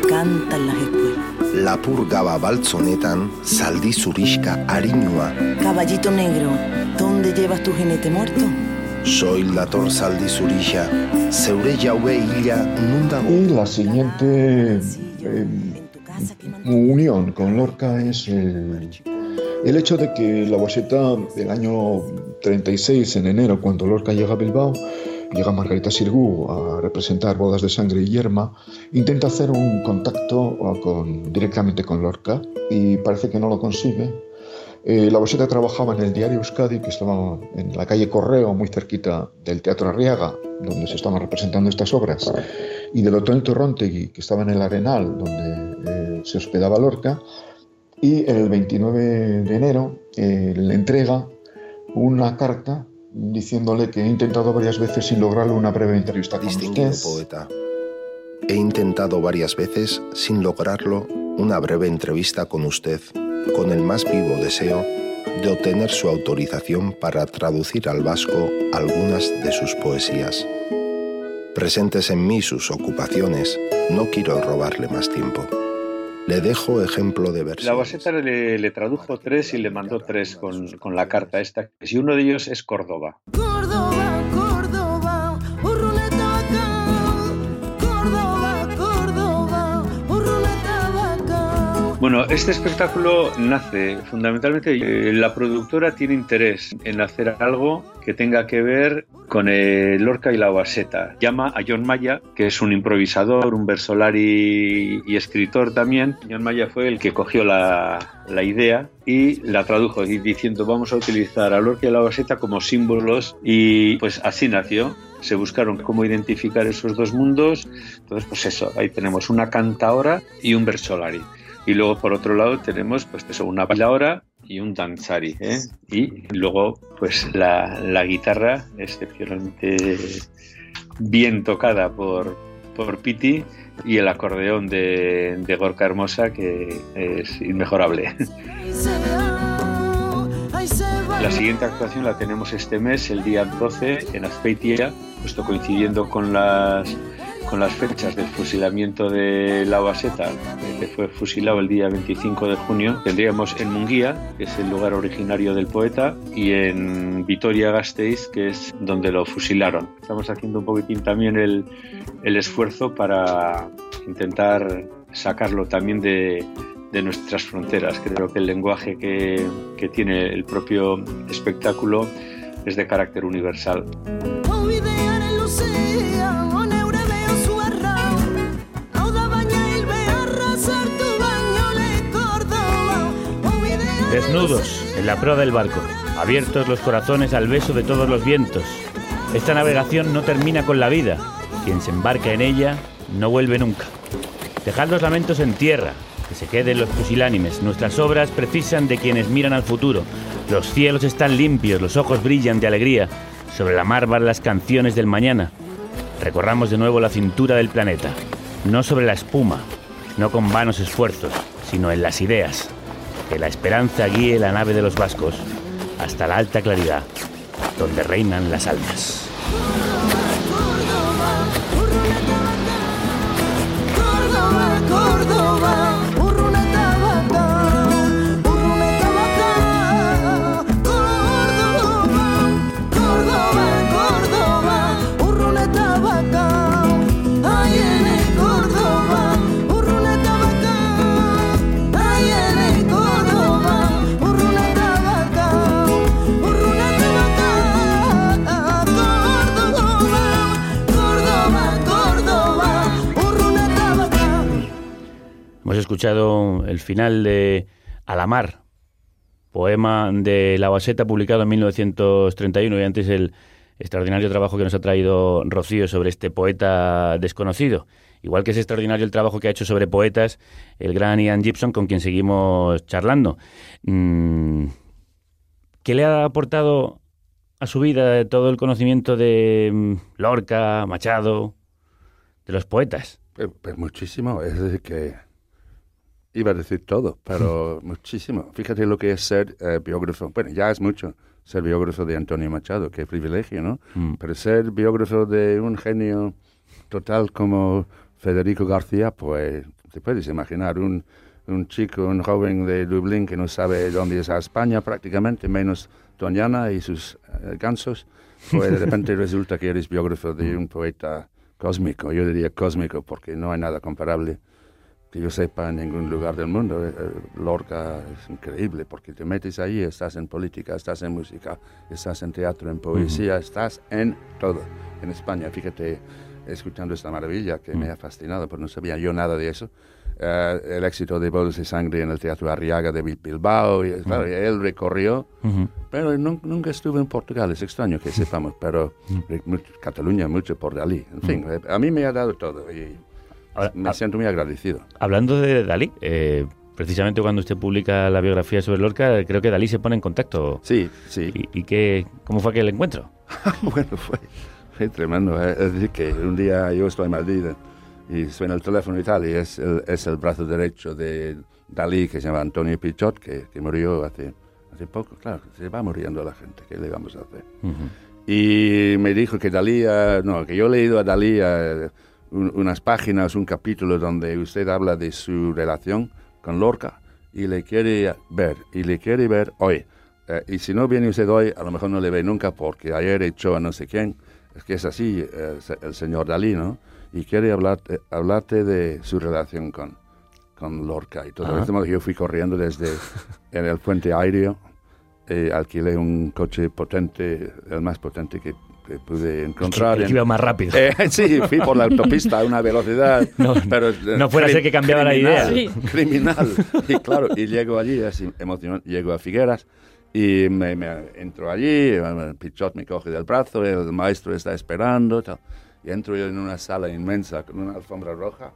cantan las espuelas. Lapur gaba baltzonetan, zaldi zurixka harinua. Caballito negro, ¿dónde llevas tu jinete muerto? Soy dator zaldi zurixka, zeure jaue hila nun dago? Y la siguiente eh, unión con Lorca es el, el hecho de que la Boseta del año 36, en enero, cuando Lorca llega a Bilbao, llega Margarita Sirgu a representar Bodas de Sangre y Yerma, intenta hacer un contacto con, directamente con Lorca y parece que no lo consigue. Eh, la Boseta trabajaba en el diario Euskadi, que estaba en la calle Correo, muy cerquita del Teatro Arriaga, donde se estaban representando estas obras, y del Hotel Torrontegui, que estaba en el Arenal, donde eh, se hospedaba Lorca. Y el 29 de enero eh, le entrega una carta diciéndole que he intentado varias veces sin lograrlo una breve entrevista con Distinguido usted. poeta, he intentado varias veces sin lograrlo una breve entrevista con usted, con el más vivo deseo de obtener su autorización para traducir al vasco algunas de sus poesías. Presentes en mí sus ocupaciones, no quiero robarle más tiempo. Le dejo ejemplo de verso. La Boseta le, le tradujo tres y le mandó tres con, con la carta esta. Y uno de ellos es. Córdoba, Córdoba, Bueno, este espectáculo nace fundamentalmente, eh, la productora tiene interés en hacer algo que tenga que ver con el Lorca y la Baseta. Llama a John Maya, que es un improvisador, un versolari y escritor también. John Maya fue el que cogió la, la idea y la tradujo diciendo vamos a utilizar a Lorca y a la Baseta como símbolos y pues así nació. Se buscaron cómo identificar esos dos mundos. Entonces, pues eso, ahí tenemos una cantaora y un versolari. Y luego por otro lado tenemos pues eso, una bailaora y un danzari. ¿eh? Y luego pues la, la guitarra excepcionalmente bien tocada por, por Piti y el acordeón de, de Gorka Hermosa que es inmejorable. La siguiente actuación la tenemos este mes, el día 12, en Azpeitia, justo coincidiendo con las, con las fechas del fusilamiento de la Baseta, que fue fusilado el día 25 de junio. Tendríamos en Munguía, que es el lugar originario del poeta, y en Vitoria-Gasteiz, que es donde lo fusilaron. Estamos haciendo un poquitín también el, el esfuerzo para intentar sacarlo también de, de nuestras fronteras. Creo que el lenguaje que, que tiene el propio espectáculo es de carácter universal. Desnudos, en la proa del barco, abiertos los corazones al beso de todos los vientos. Esta navegación no termina con la vida. Quien se embarca en ella no vuelve nunca. Dejad los lamentos en tierra, que se queden los pusilánimes. Nuestras obras precisan de quienes miran al futuro. Los cielos están limpios, los ojos brillan de alegría. Sobre la mar van las canciones del mañana. Recorramos de nuevo la cintura del planeta. No sobre la espuma, no con vanos esfuerzos, sino en las ideas. Que la esperanza guíe la nave de los vascos hasta la alta claridad, donde reinan las almas. Escuchado el final de A la mar, poema de La Baseta publicado en 1931 y antes el extraordinario trabajo que nos ha traído Rocío sobre este poeta desconocido. Igual que es extraordinario el trabajo que ha hecho sobre poetas el gran Ian Gibson con quien seguimos charlando. Mm, ¿Qué le ha aportado a su vida todo el conocimiento de mm, Lorca, Machado, de los poetas? Pues, pues muchísimo, es decir, que iba a decir todo, pero muchísimo. Fíjate lo que es ser eh, biógrafo. Bueno, ya es mucho ser biógrafo de Antonio Machado, qué privilegio, ¿no? Mm. Pero ser biógrafo de un genio total como Federico García, pues te puedes imaginar, un, un chico, un joven de Dublín que no sabe dónde es a España prácticamente, menos Doñana y sus eh, gansos, pues de repente resulta que eres biógrafo de un poeta cósmico, yo diría cósmico porque no hay nada comparable que yo sepa en ningún lugar del mundo. Eh, eh, Lorca es increíble porque te metes ahí, estás en política, estás en música, estás en teatro, en poesía, estás en todo. En España, fíjate, escuchando esta maravilla que me ha fascinado, porque no sabía yo nada de eso. Eh, el éxito de Bodas de Sangre en el Teatro Arriaga de Bil- Bilbao, y, claro, él recorrió, pero nun- nunca estuve en Portugal, es extraño que sepamos, pero mucho- Cataluña mucho por Dalí. En fin, eh, a mí me ha dado todo y me siento muy agradecido. Hablando de Dalí, eh, precisamente cuando usted publica la biografía sobre Lorca, creo que Dalí se pone en contacto. Sí, sí. ¿Y, y qué, cómo fue aquel encuentro? bueno, fue, fue tremendo. eh. Es decir, que un día yo estoy en Madrid eh, y suena el teléfono y tal, y es el, es el brazo derecho de Dalí, que se llama Antonio Pichot, que, que murió hace, hace poco. Claro, se va muriendo la gente, ¿qué le vamos a hacer? Y me dijo que Dalí, eh, no, que yo he leído a Dalí eh, un- unas páginas, un capítulo donde usted habla de su relación con Lorca y le quiere ver, y le quiere ver hoy. Eh, y si no viene usted hoy, a lo mejor no le ve nunca porque ayer echó a no sé quién. Es que es así eh, el señor Dalí, ¿no? Y quiere hablarte, hablarte de su relación con, con Lorca y todo. Este modo yo fui corriendo desde en el puente aéreo, eh, alquilé un coche potente, el más potente que, que pude encontrar. el que iba más rápido. Eh, sí, fui por la autopista a una velocidad. No, pero, eh, no fuera a ser que cambiaba la criminal, idea. Criminal. Y claro, y llego allí, así emocionante, llego a Figueras y me, me entro allí, eh, Pichot me coge del brazo, el maestro está esperando, tal. y entro yo en una sala inmensa con una alfombra roja.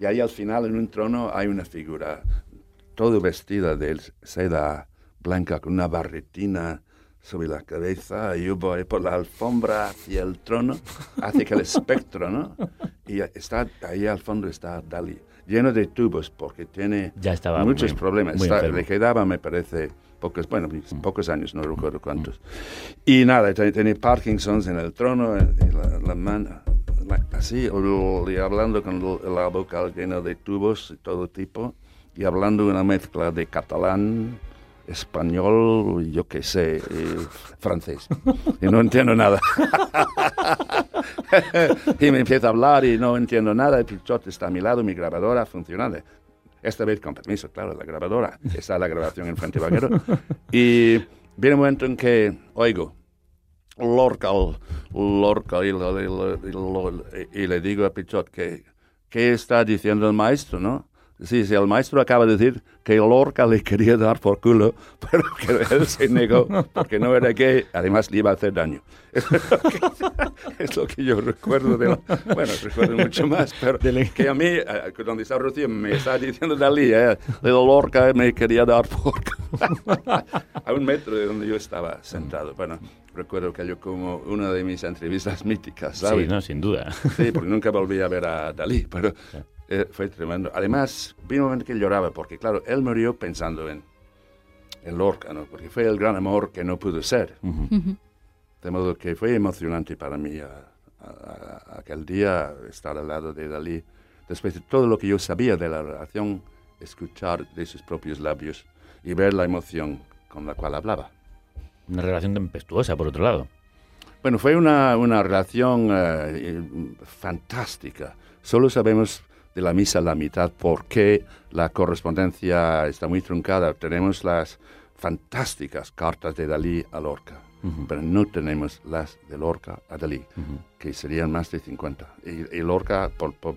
Y ahí al final, en un trono, hay una figura, todo vestida de seda blanca, con una barretina sobre la cabeza, y yo voy por la alfombra hacia el trono, hacia el espectro, ¿no? Y está, ahí al fondo está Dalí, lleno de tubos, porque tiene Ya estaba muchos muy- problemas. muy Está- le quedaba, me parece, pocos, bueno, pocos años, no recuerdo cuántos. Y nada, tiene Parkinson's en el trono, en- la, la mano, así, y hablando con la boca llena de tubos de todo tipo, y hablando una mezcla de catalán, español, yo qué sé, francés. Y no entiendo nada. y me empieza a hablar y no entiendo nada. El Pichot está a mi lado, mi grabadora funcionando. Esta vez con permiso, claro, la grabadora. Está la grabación en Fuente Vaquero. Y viene un momento en que oigo Lorca, Lorca, y, lo- y lo- y lo- y le digo a Pichot que, ¿qué está diciendo el maestro, no? Sí, sí, el maestro acaba de decir que Lorca le quería dar por culo, pero que él se negó porque no era gay, además le iba a hacer daño. Es lo que, es lo que yo recuerdo de la- Bueno, recuerdo mucho más, pero que a mí, eh, donde está Rocío, me está diciendo Dalí, eh, de Lorca me quería dar por culo. a un metro de donde yo estaba sentado. Bueno, recuerdo que yo como una de mis entrevistas míticas, ¿sabes? Sí, no, sin duda. Sí, porque nunca volví a ver a Dalí, pero eh, fue tremendo. Además, vino un momento que lloraba, porque claro, él murió pensando en, en Lorca, ¿no? porque fue el gran amor que no pudo ser. De modo que fue emocionante para mí a- a- a- aquel día estar al lado de Dalí, después de todo lo que yo sabía de la relación, escuchar de sus propios labios y ver la emoción con la cual hablaba. Una relación tempestuosa, por otro lado. Bueno, fue una, una relación eh, fantástica. Solo sabemos de la misa la mitad porque la correspondencia está muy truncada. Tenemos las fantásticas cartas de Dalí a Lorca, pero no tenemos las de Lorca a Dalí, que serían más de 50. Y, y Lorca, por, por-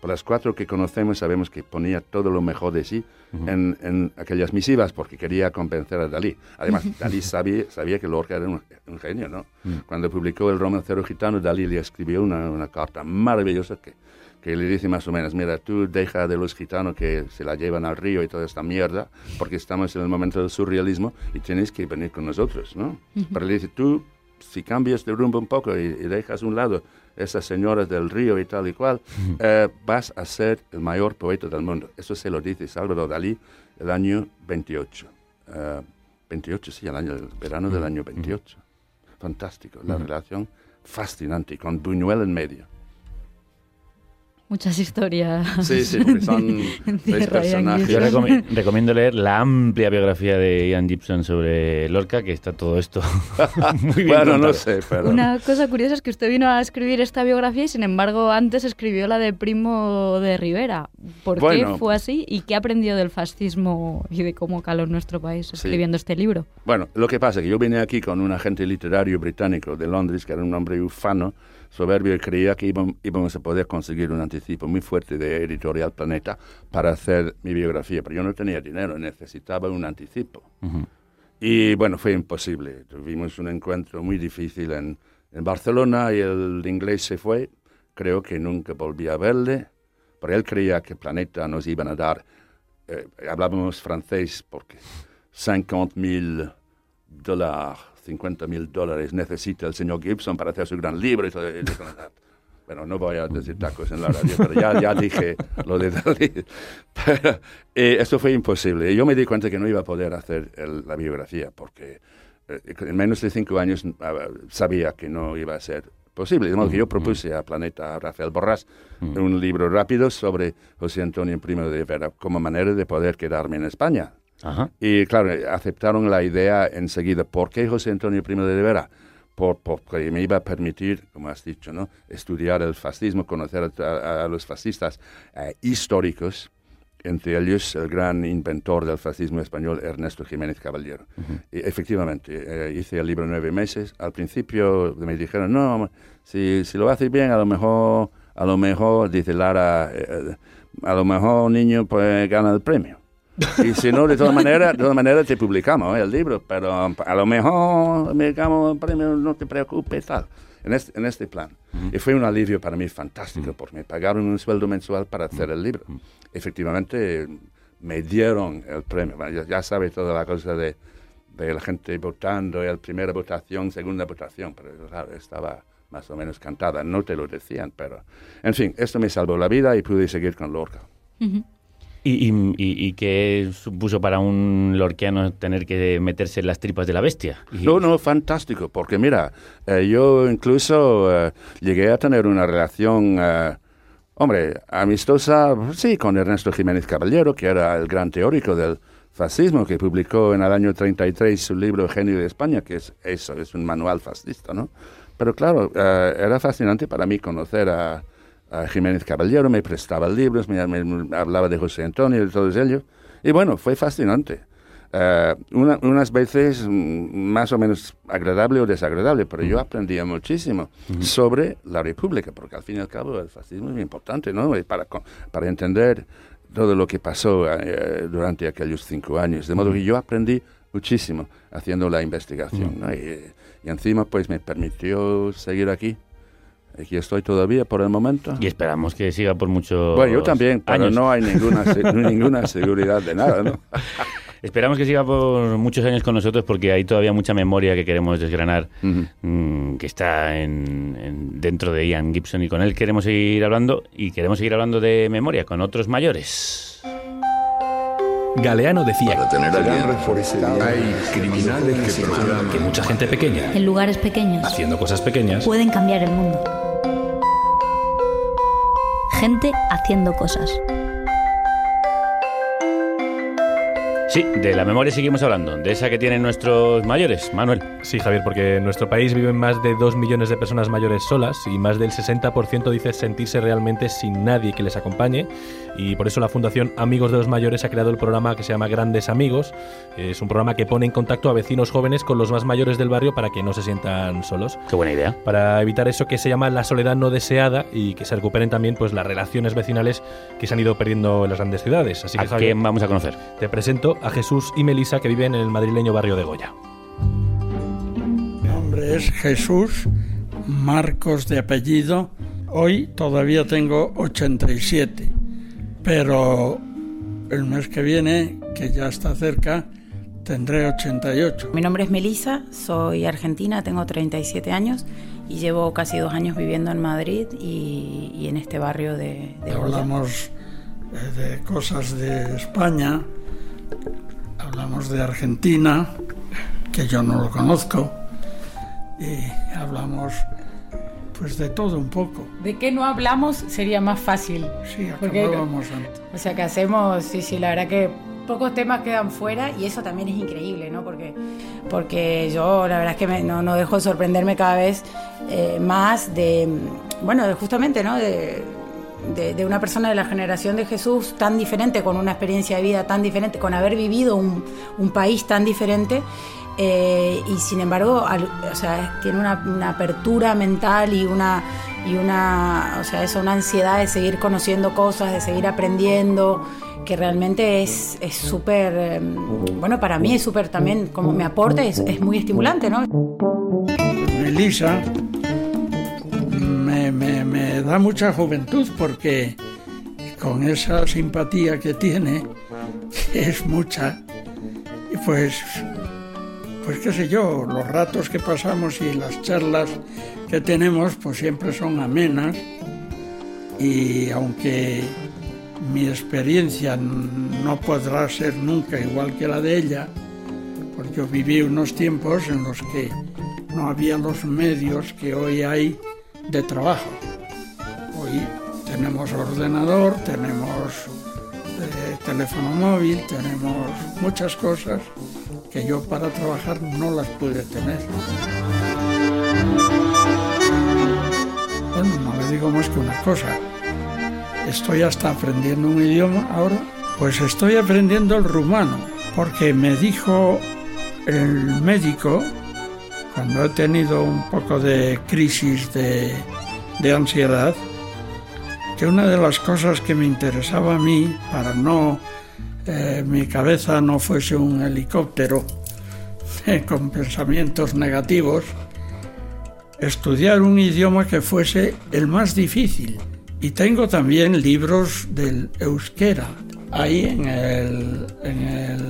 por las cuatro que conocemos, sabemos que ponía todo lo mejor de sí en, en aquellas misivas porque quería convencer a Dalí. Además, Dalí sabía, sabía que Lorca era un, un genio, ¿no? Cuando publicó el romancero gitano, Dalí le escribió una, una carta maravillosa que, que le dice más o menos, mira, tú deja de los gitanos que se la llevan al río y toda esta mierda, porque estamos en el momento del surrealismo y tienes que venir con nosotros, ¿no? Ujú. Pero le dice, tú, si cambias de rumbo un poco y, y dejas a un lado esas señoras del río y tal y cual, eh, vas a ser el mayor poeta del mundo. Eso se lo dice Salvador Dalí el año 28. Eh, 28, sí, el, año, el verano del año 28. Fantástico, la relación fascinante, con Buñuel en medio. Muchas historias. Sí, sí, porque son seis personajes. Yo recomi- recomiendo leer la amplia biografía de Ian Gibson sobre Lorca, que está todo esto muy bien Bueno, no sé, pero... Una cosa curiosa es que usted vino a escribir esta biografía y sin embargo antes escribió la de Primo de Rivera. ¿Por Bueno. qué fue así y qué aprendió del fascismo y de cómo caló en nuestro país escribiendo este libro? Bueno, lo que pasa es que yo vine aquí con un agente literario británico de Londres, que era un hombre ufano, soberbio, y creía que íbam- íbamos a poder conseguir un anticipo muy fuerte de Editorial Planeta para hacer mi biografía. Pero yo no tenía dinero, necesitaba un anticipo. Y bueno, fue imposible. Tuvimos un encuentro muy difícil en, en Barcelona y el inglés se fue. Creo que nunca volví a verle, pero él creía que Planeta nos iban a dar, eh, hablábamos francés porque 50 mil dólares, 50 mil dólares necesita el señor Gibson para hacer su gran libro. Y todo, y bueno, no voy a decir tacos en la radio, pero ya, ya dije lo de Dalí. Pero, eh, esto fue imposible. Yo me di cuenta que no iba a poder hacer el- la biografía porque eh, en menos de cinco años ah, sabía que no iba a ser posible. De modo que yo propuse a Planeta a Rafael Borrás un libro rápido sobre José Antonio Primo de Rivera como manera de poder quedarme en España. Y claro, aceptaron la idea enseguida. ¿Por qué José Antonio Primo de Rivera? Por, porque me iba a permitir, como has dicho, ¿no? estudiar el fascismo, conocer a, a- a los fascistas eh, históricos, entre ellos el gran inventor del fascismo español, Ernesto Jiménez Caballero. Y efectivamente, eh, hice el libro nueve meses. Al principio me dijeron, no, si, si lo haces bien, a lo mejor, a lo mejor, dice Lara, eh, a lo mejor niño pues gana el premio. Y si no, de todas maneras, de todas maneras te publicamos ¿eh? el libro, pero a lo mejor me el premio, no te preocupes, tal. En este, en este plan. Y fue un alivio para mí fantástico, porque me pagaron un sueldo mensual para hacer el libro. Efectivamente, me dieron el premio. Bueno, ya, ya sabes toda la cosa de, de la gente votando, el primera votación, segunda votación, pero claro, estaba más o menos cantada, no te lo decían, pero... En fin, esto me salvó la vida y pude seguir con Lorca. ¿Y, y, y- qué supuso para un lorquiano tener que meterse en las tripas de la bestia? No, no, fantástico, porque mira, eh, yo incluso eh, llegué a tener una relación, eh, hombre, amistosa, sí, con Ernesto Jiménez Caballero, que era el gran teórico del fascismo, que publicó en el año 33 su libro Genio de España, que es eso, es un manual fascista, ¿no? Pero claro, eh, era fascinante para mí conocer a, a Jiménez Caballero, me prestaba libros, me, me hablaba de José Antonio y de todos ellos, y bueno, fue fascinante. Eh, una- unas veces mm, más o menos agradable o desagradable, pero yo aprendía muchísimo sobre la República, porque al fin y al cabo el fascismo es muy importante, ¿no? Para, para entender todo lo que pasó eh, durante aquellos cinco años. De modo que yo aprendí muchísimo haciendo la investigación, ¿no? Y, y encima pues me permitió seguir aquí. Aquí estoy todavía por el momento. Y esperamos que siga por mucho Bueno, yo también, pero años. no hay ninguna, ninguna seguridad de nada, ¿no? Esperamos que siga por muchos años con nosotros porque hay todavía mucha memoria que queremos desgranar, mm, que está en, en- dentro de Ian Gibson y con él queremos seguir hablando y queremos seguir hablando de memoria con otros mayores. Galeano decía Hay criminales que que mucha gente pequeña, En lugares pequeños haciendo cosas pequeñas, pueden cambiar el mundo. Gente haciendo cosas. Sí, de la memoria seguimos hablando, de esa que tienen nuestros mayores, Manuel. Sí, Javier, porque en nuestro país viven más de 2 millones de personas mayores solas y más del 60% dice sentirse realmente sin nadie que les acompañe. Y por eso la Fundación Amigos de los Mayores ha creado el programa que se llama Grandes Amigos. Es un programa que pone en contacto a vecinos jóvenes con los más mayores del barrio para que no se sientan solos. Qué buena idea. Para evitar eso que se llama la soledad no deseada y que se recuperen también pues las relaciones vecinales que se han ido perdiendo en las grandes ciudades. Así que, ¿A Javier, quién vamos a conocer? Te presento a Jesús y Melisa que viven en el madrileño barrio de Goya. Mi nombre es Jesús Marcos de apellido. Hoy todavía tengo 87, pero el mes que viene, que ya está cerca, tendré 88. Mi nombre es Melisa, soy argentina, tengo 37 años y llevo casi dos años viviendo en Madrid y, y en este barrio de, de. Hablamos eh, de cosas de España, hablamos de Argentina, que yo no lo conozco, y hablamos pues de todo un poco. ¿De qué no hablamos? Sería más fácil. Sí, acabábamos antes. O sea que hacemos, sí, sí, la verdad que pocos temas quedan fuera y eso también es increíble, ¿no? Porque, porque yo la verdad es que me- no, no dejo de sorprenderme cada vez eh, más de, bueno, de justamente, ¿no? De, de, de una persona de la generación de Jesús tan diferente, con una experiencia de vida tan diferente, con haber vivido un, un país tan diferente. Eh, y sin embargo, al- o sea, tiene una, una apertura mental y una, y una, o sea, eso, una ansiedad de seguir conociendo cosas, de seguir aprendiendo, que realmente es es súper, eh, bueno, para mí es súper también, como me aporta, es, es muy estimulante, ¿no? Elisa me, me- me da mucha juventud porque con esa simpatía que tiene, que es mucha, pues, pues qué sé yo, los ratos que pasamos y las charlas que tenemos, pues siempre son amenas y aunque mi experiencia no podrá ser nunca igual que la de ella, porque yo viví unos tiempos en los que no había los medios que hoy hay de trabajo. Hoy tenemos ordenador, tenemos eh, teléfono móvil, tenemos muchas cosas que yo para trabajar no las pude tener. Bueno, no le digo más que una cosa. Estoy hasta aprendiendo un idioma ahora. Pues estoy aprendiendo el rumano, porque me dijo el médico, cuando he tenido un poco de crisis de, de ansiedad, que una de las cosas que me interesaba a mí, para no, eh, mi cabeza no fuese un helicóptero eh, con pensamientos negativos, estudiar un idioma que fuese el más difícil. Y tengo también libros del euskera. Ahí en el, en el,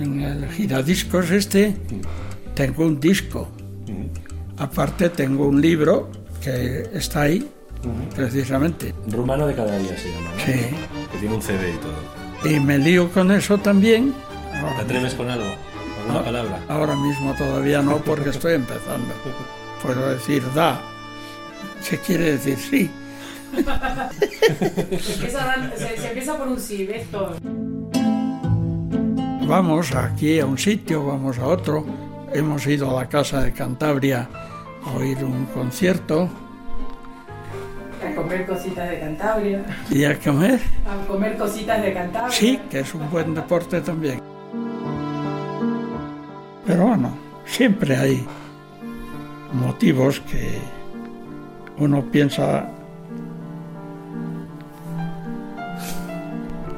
en el giradiscos este tengo un disco. Aparte tengo un libro que está ahí, precisamente. Rumano de cada día se llama, ¿no? Sí. Que tiene un CD y todo. Y me lío con eso también. ¿Te atreves con algo? ¿Alguna Ah, palabra? Ahora mismo todavía no, porque estoy empezando. Puedo decir da. ¿Qué quiere decir sí? se, empieza por un sí, ves todo. Vamos aquí a un sitio, vamos a otro. Hemos ido a la Casa de Cantabria a oír un concierto A comer cositas de Cantabria. y a comer. A comer cositas de Cantabria. Sí, que es un buen deporte también. Pero bueno, siempre hay motivos que uno piensa...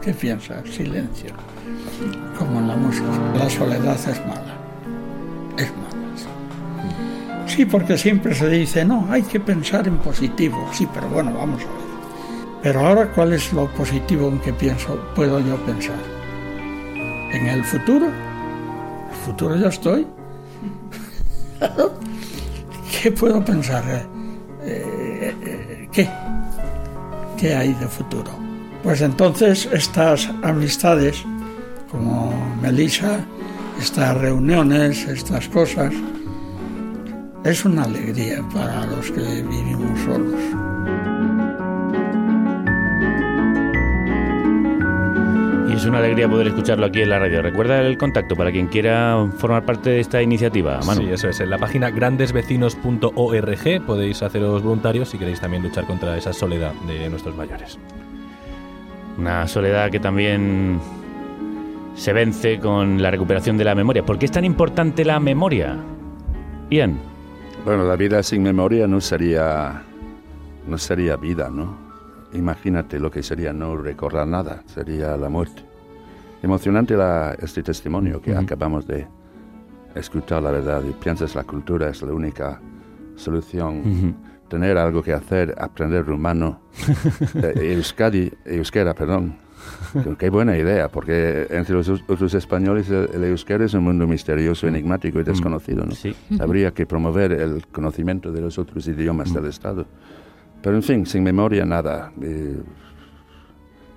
¿Qué piensa? Silencio. Como en la música. La soledad es mala. Sí, porque siempre se dice, no, hay que pensar en positivo. Sí, pero bueno, vamos a ver. Pero ahora, ¿cuál es lo positivo en que pienso, puedo yo pensar? ¿En el futuro? ¿El futuro ya estoy? ¿Qué puedo pensar? Eh, eh, ¿Qué? ¿Qué hay de futuro? Pues entonces estas amistades, como Melissa, estas reuniones, estas cosas, es una alegría para los que vivimos solos. Y es una alegría poder escucharlo aquí en la radio. Recuerda el contacto para quien quiera formar parte de esta iniciativa, Manu. Sí, eso es. En la página grandesvecinos.org podéis haceros voluntarios si queréis también luchar contra esa soledad de nuestros mayores. Una soledad que también se vence con la recuperación de la memoria. ¿Por qué es tan importante la memoria? Ian. Bueno, la vida sin memoria no sería, no sería vida, ¿no? Imagínate lo que sería no recordar nada, sería la muerte. Emocionante la, este testimonio que acabamos de escuchar, la verdad, y piensas la cultura es la única solución. Tener algo que hacer, aprender rumano, eh, euskadi, euskera, perdón. Qué- buena idea, porque entre los otros españoles el, euskera es un mundo misterioso, enigmático y desconocido. ¿no? Habría que promover el conocimiento de los otros idiomas del Estado. Pero en fin, sin memoria nada. eh,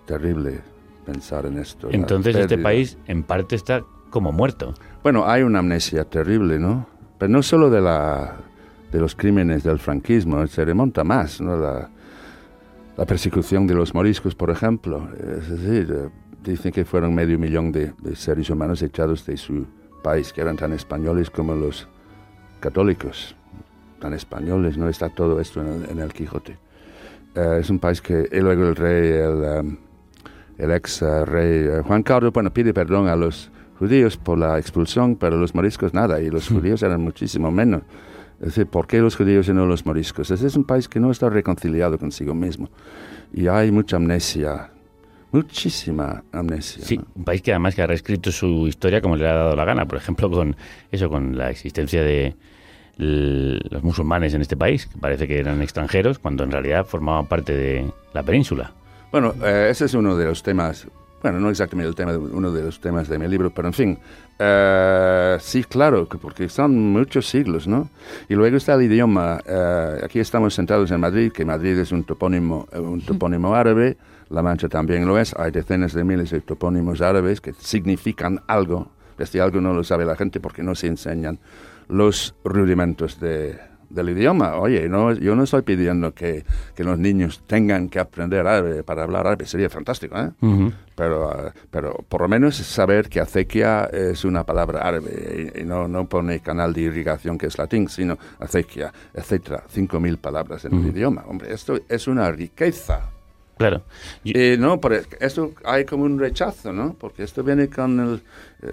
terrible pensar en esto. Entonces este país en parte está como muerto. Bueno, hay una amnesia terrible, ¿no? Pero no solo de, la, de los crímenes del franquismo, se remonta más, ¿no? La, la persecución de los moriscos, por ejemplo. Es decir, eh, dicen que fueron medio millón de, de seres humanos echados de su país, que eran tan españoles como los católicos. Tan españoles, ¿no? Está todo esto en el, en el Quijote. Eh, es un país que, y luego el rey, el, em, el ex eh, rey Juan Carlos, bueno, pide perdón a los judíos por la expulsión, pero los moriscos nada, y los judíos eran muchísimo menos. Es decir, ¿por qué los judíos y no los moriscos? Ese es un país que no está reconciliado consigo mismo. Y hay mucha amnesia, muchísima amnesia. Sí, un país que además que ha reescrito su historia como le ha dado la gana. Por ejemplo, con eso, con la existencia de los musulmanes en este país, que parece que eran extranjeros, cuando en realidad formaban parte de la península. Bueno, eh, ese es uno de los temas, bueno, no exactamente el tema, de- uno de los temas de mi libro, pero en fin, eh, sí, claro, que porque son muchos siglos, ¿no? Y luego está el idioma, eh, aquí estamos sentados en Madrid, que Madrid es un topónimo, eh, un topónimo árabe, La Mancha también lo es, hay decenas de miles de topónimos árabes que significan algo, este algo no lo sabe la gente porque no se enseñan los rudimentos de, del idioma. Oye, no, yo no estoy pidiendo que, que los niños tengan que aprender árabe para hablar árabe, sería fantástico, ¿eh? Pero, eh, pero por lo menos saber que acequia es una palabra árabe y, y no, no pone canal de irrigación que es latín, sino acequia, etcétera, 5.000 palabras en el idioma. Hombre, esto es una riqueza. Claro. Y no, por esto hay como un rechazo, ¿no? Porque esto viene con el,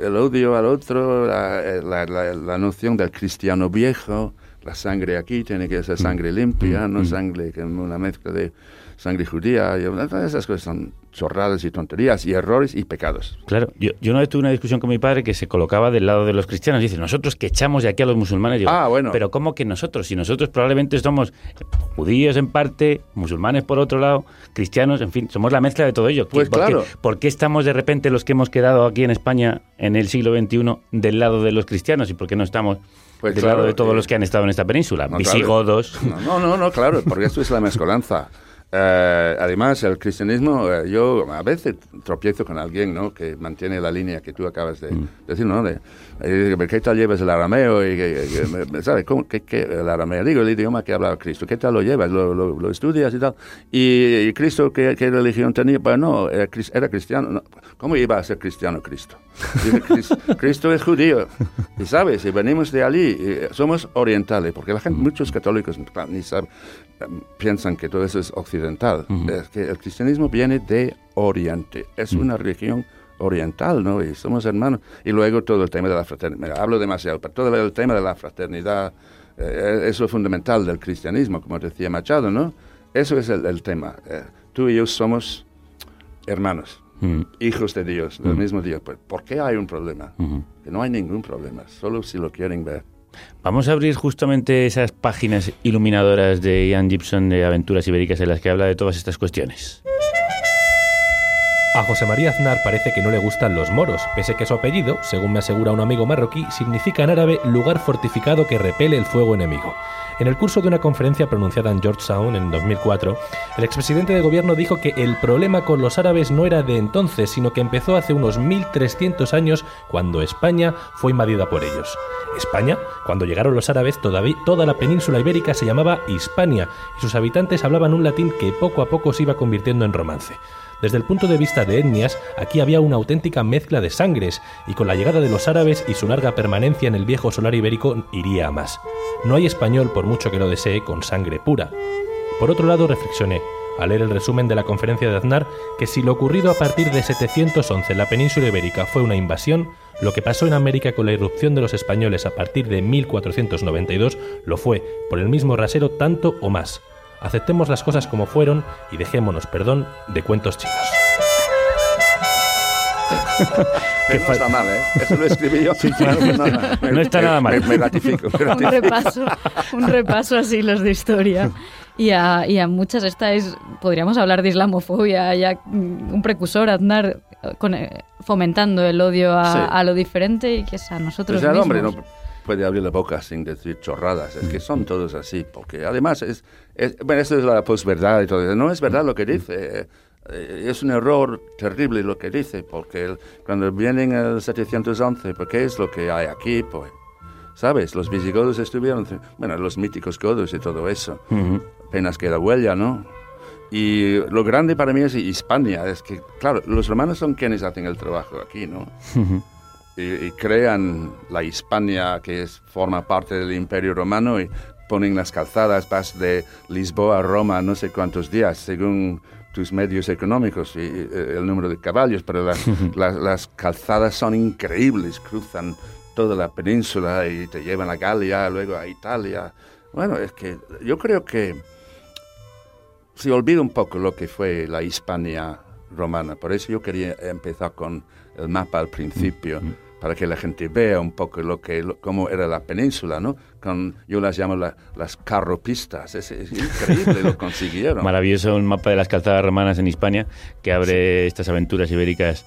el odio al otro, la, la- la- la noción del cristiano viejo, la sangre aquí tiene que ser sangre limpia, no sangre que una mezcla de sangre judía. y todas esas cosas son chorradas y tonterías y errores y pecados. Claro, yo, yo una vez tuve una discusión con mi padre que se colocaba del lado de los cristianos. Dice, nosotros que echamos de aquí a los musulmanes. Digo, Ah, bueno. Pero ¿cómo que nosotros? Si nosotros probablemente somos judíos en parte, musulmanes por otro lado, cristianos, en fin, somos la mezcla de todo ello. Pues ¿Por, qué- claro. ¿Por qué estamos de repente los que hemos quedado aquí en España en el siglo XXI del lado de los cristianos y por qué no estamos Pues del claro, lado de todos eh, los que han estado en esta península? No, claro. Visigodos. No, no, no, no, claro, porque esto es la mezcolanza. Eh, además, el cristianismo, eh, yo a veces tropiezo con alguien ¿no? que mantiene la línea que tú acabas de decir, ¿no? De, eh, ¿Qué tal llevas el arameo? Y, que- que- ¿Sabes cómo? ¿Qué, qué, el arameo? Digo, el idioma que hablaba Cristo. ¿Qué tal lo llevas? ¿Lo, lo, lo estudias y tal? ¿Y, y Cristo qué, qué religión tenía? Pues no, era, era cristiano. No. ¿Cómo iba a ser cristiano Cristo? Dice, "Cris- Cristo es judío. Y sabes, y venimos de allí, y somos orientales, porque la gente, muchos católicos ni saben, em, piensan que todo eso es occidental. Es que el cristianismo viene de Oriente, es una religión oriental, ¿no? Y somos hermanos. Y luego todo el tema de la fraternidad. Mira, hablo demasiado, pero todo el tema de la fraternidad, eh, es lo fundamental del cristianismo, como decía Machado, ¿no? Eso es el, el tema. Eh, tú y yo somos hermanos, Mm. hijos de Dios, del Mm. mismo Dios. Pues, ¿Por qué hay un problema? Que no hay ningún problema, solo si lo quieren ver. Vamos a abrir justamente esas páginas iluminadoras de Ian Gibson de Aventuras Ibéricas en las que habla de todas estas cuestiones. A José María Aznar parece que no le gustan los moros, pese que su apellido, según me asegura un amigo marroquí, significa en árabe lugar fortificado que repele el fuego enemigo. En el curso de una conferencia pronunciada en Georgetown en 2004, el expresidente de gobierno dijo que el problema con los árabes no era de entonces, sino que empezó hace unos 1300 años cuando España fue invadida por ellos. España, cuando llegaron los árabes, toda la península ibérica se llamaba Hispania y sus habitantes hablaban un latín que poco a poco se iba convirtiendo en romance. Desde el punto de vista de etnias, aquí había una auténtica mezcla de sangres, y con la llegada de los árabes y su larga permanencia en el viejo solar ibérico iría a más. No hay español, por mucho que lo desee, con sangre pura. Por otro lado, reflexioné, al leer el resumen de la conferencia de Aznar, que si lo ocurrido a partir de 711 en la península ibérica fue una invasión, lo que pasó en América con la irrupción de los españoles a partir de 1492 lo fue, por el mismo rasero, tanto o más. Aceptemos las cosas como fueron y dejémonos, perdón, de cuentos chinos. Que no está mal, ¿eh? Eso lo escribí yo. Sí, claro, no, Me- no está nada mal. Me, me ratifico. me un ratifico. repaso, un repaso a siglos de historia. Y a, y a muchas estáis, podríamos hablar de islamofobia, ya mm, un precursor, Aznar, con, eh, fomentando el odio a, Sí. a lo diferente y que es a nosotros Pues el mismos. hombre no puede abrir la boca sin decir chorradas, es que son todos así, porque además es, es- bueno, esto es la posverdad y todo eso, no es verdad lo que dice, eh, es un error terrible lo que dice, porque el- cuando vienen el 711, ¿por qué es lo que hay aquí? Pues, ¿sabes? Los visigodos estuvieron, bueno, los míticos godos y todo eso, apenas queda huella, ¿no? Y lo grande para mí es Hispania, es que, claro, los romanos son quienes hacen el trabajo aquí, ¿no? y, y crean la Hispania que es, forma parte del Imperio Romano y ponen las calzadas, vas de Lisboa a Roma no sé cuántos días, según tus medios económicos y eh, el número de caballos, pero las, las, las calzadas son increíbles, cruzan toda la península y te llevan a Galia, luego a Italia. Bueno, es que yo creo que se olvida un poco lo que fue la Hispania romana. Por eso yo quería empezar con el mapa al principio, para que la gente vea un poco lo que, lo- cómo era la península, ¿no? Con, yo las llamo la- las carropistas. Es, es increíble, lo consiguieron. Maravilloso un mapa de las calzadas romanas en Hispania que abre estas aventuras ibéricas.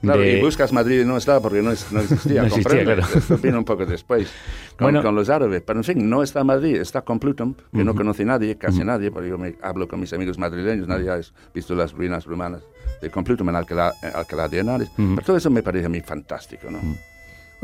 Claro, de- y buscas Madrid y no está porque no, es- no existía. No existía, claro. Vino un poco después con, Bueno. con los árabes. Pero en fin, no está Madrid, está Complutum, que no conoce nadie, casi nadie, porque yo me hablo con mis amigos madrileños, nadie ha visto las ruinas romanas de Complutum en Alcalá, en Alcalá de Henares. Pero todo eso me parece a mí fantástico, ¿no?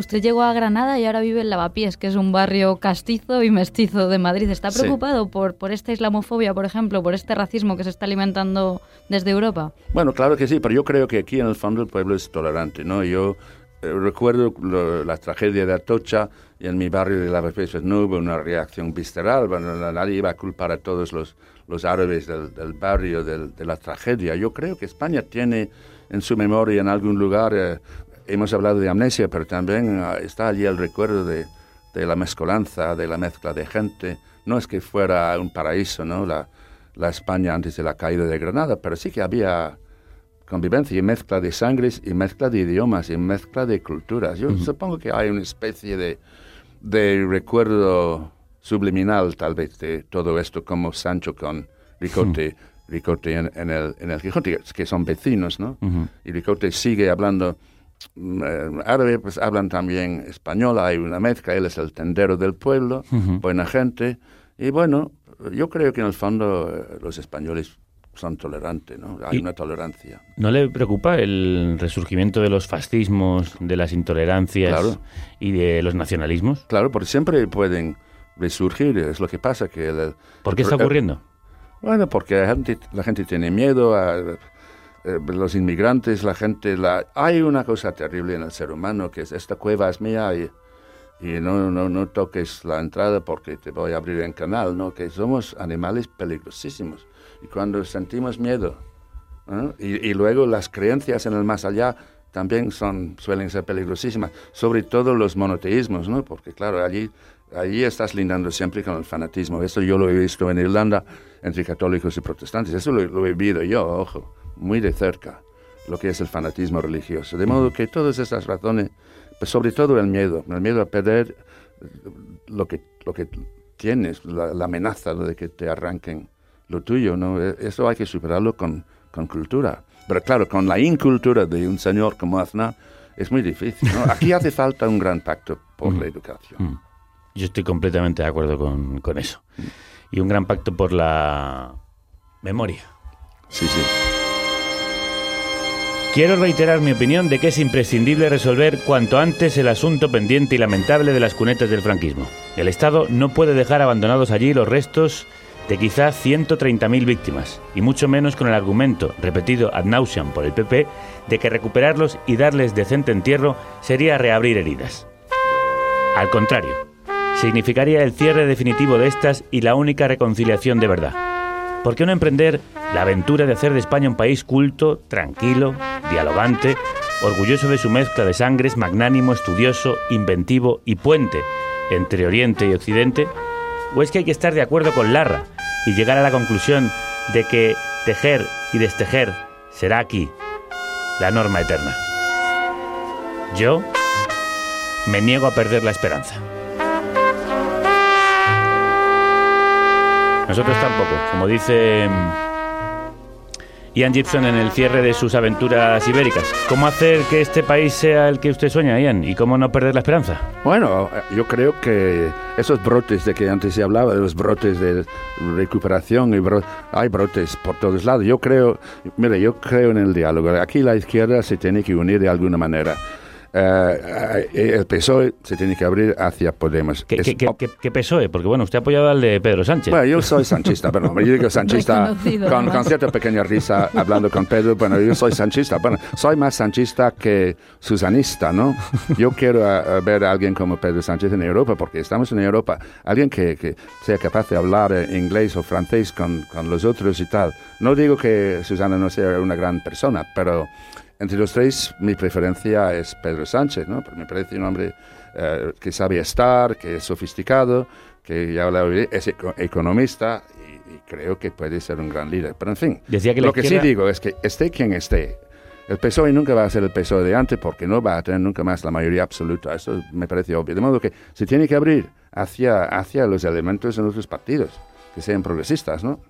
Usted llegó a Granada y ahora vive en Lavapiés, que es un barrio castizo y mestizo de Madrid. ¿Está Sí. preocupado por, por esta islamofobia, por ejemplo, por este racismo que se está alimentando desde Europa? Bueno, claro que sí, pero yo creo que aquí en el fondo el pueblo es tolerante, ¿no? Yo eh, recuerdo lo- la tragedia de Atocha y en mi barrio de Lavapiés pues, no hubo una reacción visceral, bueno, na- nadie iba a culpar a todos los, los árabes del, del barrio del- de la tragedia. Yo creo que España tiene en su memoria en algún lugar, eh, hemos hablado de amnesia, pero también ah, está allí el recuerdo de, de la mezcolanza, de la mezcla de gente. No es que fuera un paraíso, ¿no? La, la España antes de la caída de Granada, pero sí que había convivencia y mezcla de sangres y mezcla de idiomas y mezcla de culturas. Yo supongo que hay una especie de, de recuerdo subliminal tal vez de todo esto como Sancho con Ricote, Ricote en, en el, en el Quijote, que son vecinos, ¿no? Y Ricote sigue hablando árabe, pues hablan también español, hay una mezcla, él es el tendero del pueblo, buena gente, y bueno, yo creo que en el fondo eh, los españoles son tolerantes, ¿no? Hay una tolerancia. ¿No le preocupa el resurgimiento de los fascismos, de las intolerancias Claro. y de los nacionalismos? Claro, porque siempre pueden resurgir, es lo que pasa que... el- ¿Por qué el- está ocurriendo? Bueno, porque la gente, la gente tiene miedo a eh, los inmigrantes, la gente... La, hay una cosa terrible en el ser humano, que es esta cueva es mía y, y no, no, no toques la entrada porque te voy a abrir el canal, ¿no? Que somos animales peligrosísimos. Y cuando sentimos miedo, y, y luego las creencias en el más allá también son, suelen ser peligrosísimas, sobre todo los monoteísmos, ¿no? Porque claro, allí, allí estás lindando siempre con el fanatismo. Eso yo lo he visto en Irlanda entre católicos y protestantes. Eso lo he vivido yo, ojo, muy de cerca, lo que es el fanatismo religioso. De modo que todas esas razones, pues sobre todo el miedo, el miedo a perder eh, lo que, lo que tienes, la, la amenaza de que te arranquen lo tuyo, ¿no? E- Eso hay que superarlo con, con cultura. Pero claro, con la incultura de un señor como Aznar es muy difícil. ¿no? Aquí hace falta un gran pacto por la educación. Mm. Yo estoy completamente de acuerdo con, con eso. Y un gran pacto por la memoria. Sí, sí. Quiero reiterar mi opinión de que es imprescindible resolver cuanto antes el asunto pendiente y lamentable de las cunetas del franquismo. El Estado no puede dejar abandonados allí los restos de quizá 130.000 víctimas, y mucho menos con el argumento, repetido ad nauseam por el PP, de que recuperarlos y darles decente entierro sería reabrir heridas. Al contrario, significaría el cierre definitivo de estas y la única reconciliación de verdad. ¿Por qué no emprender la aventura de hacer de España un país culto, tranquilo, dialogante, orgulloso de su mezcla de sangres, magnánimo, estudioso, inventivo y puente entre Oriente y Occidente? ¿O es que hay que estar de acuerdo con Larra y llegar a la conclusión de que tejer y destejer será aquí la norma eterna? Yo me niego a perder la esperanza. Nosotros tampoco, como dice mm, Ian Gibson en el cierre de sus aventuras ibéricas. ¿Cómo hacer que este país sea el que usted sueña, Ian? ¿Y cómo no perder la esperanza? Bueno, yo creo que esos brotes de que antes se hablaba, de los brotes de recuperación, y bro- hay brotes por todos lados. Yo creo, mire, yo creo en el diálogo. Aquí la izquierda se tiene que unir de alguna manera. Eh, eh, el PSOE se tiene que abrir hacia Podemos. ¿Qué, Es qué- qué- qué- PSOE? Porque bueno, usted ha apoyado al de Pedro Sánchez. Bueno, yo soy sanchista, pero yo digo sanchista con, con cierta pequeña risa hablando con Pedro. Bueno, yo soy sanchista. Bueno, soy más sanchista que susanista, ¿no? Yo quiero eh, ver a alguien como Pedro Sánchez en Europa, porque estamos en Europa. Alguien que, que sea capaz de hablar inglés o francés con, con los otros y tal. No digo que Susana no sea una gran persona, pero entre los tres mi preferencia es Pedro Sánchez, ¿no? Porque me parece un hombre eh, que sabe estar, que es sofisticado, que ya bien, es eco- economista y, y creo que puede ser un gran líder. Pero en fin, Decía que lo que izquierda- sí digo es que esté quien esté, el PSOE nunca va a ser el PSOE de antes porque no va a tener nunca más la mayoría absoluta. Eso me parece obvio. De modo que se tiene que abrir hacia, hacia los elementos en otros partidos, que sean progresistas, ¿no?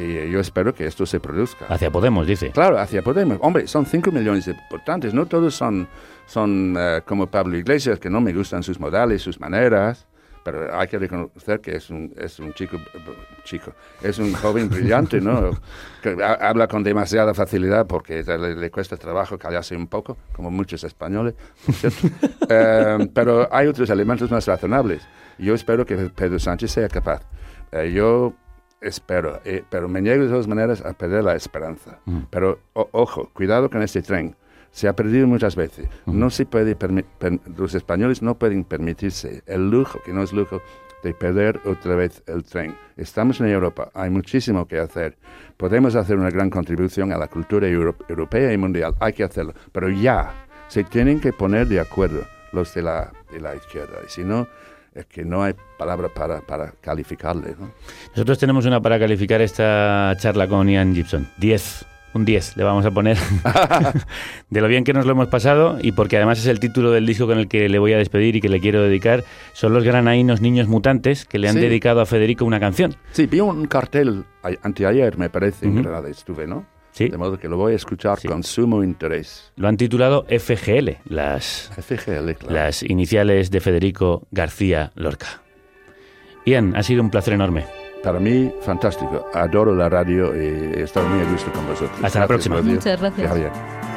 Y yo espero que esto se produzca. Hacia Podemos, dice. Claro, hacia Podemos. Hombre, son 5 millones de votantes, no todos son, son eh, como Pablo Iglesias, que no me gustan sus modales, sus maneras, pero hay que reconocer que es un, es un chico, chico, es un joven brillante, ¿no? Que ha- habla con demasiada facilidad porque le, le cuesta trabajo callarse un poco, como muchos españoles, cierto. Eh, pero hay otros elementos más razonables. Yo espero que Pedro Sánchez sea capaz. Eh, yo espero, eh, pero me niego de todas maneras a perder la esperanza. Pero o- ojo, cuidado con este tren. Se ha perdido muchas veces. No se puede los españoles no pueden permitirse el lujo, que no es lujo, de perder otra vez el tren. Estamos en Europa, hay muchísimo que hacer. Podemos hacer una gran contribución a la cultura euro- europea y mundial, hay que hacerlo. Pero ya, se tienen que poner de acuerdo los de la, de la izquierda. Y si no, es que no hay palabra para, para calificarle. ¿no? Nosotros tenemos una para calificar esta charla con Ian Gibson. 10. Un 10 le vamos a poner de lo bien que nos lo hemos pasado y porque además es el título del disco con el que le voy a despedir y que le quiero dedicar. Son los granainos niños mutantes que le han Sí. dedicado a Federico una canción. Sí, vi un cartel anteayer, me parece, en. Granada estuve, ¿no? Sí. De modo que lo voy a escuchar con sumo interés. Lo han titulado FGL, las, FGL, claro. las iniciales de Federico García Lorca. Ian, ha sido un placer enorme. Para mí, fantástico. Adoro la radio y he estado muy a gusto con vosotros. Hasta la próxima. Muchas gracias. Javier.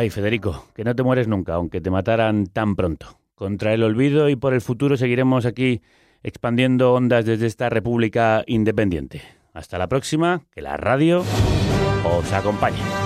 Ay, Federico, que no te mueres nunca, aunque te mataran tan pronto. Contra el olvido y por el futuro seguiremos aquí expandiendo ondas desde esta República Independiente. Hasta la próxima, que la radio os acompañe.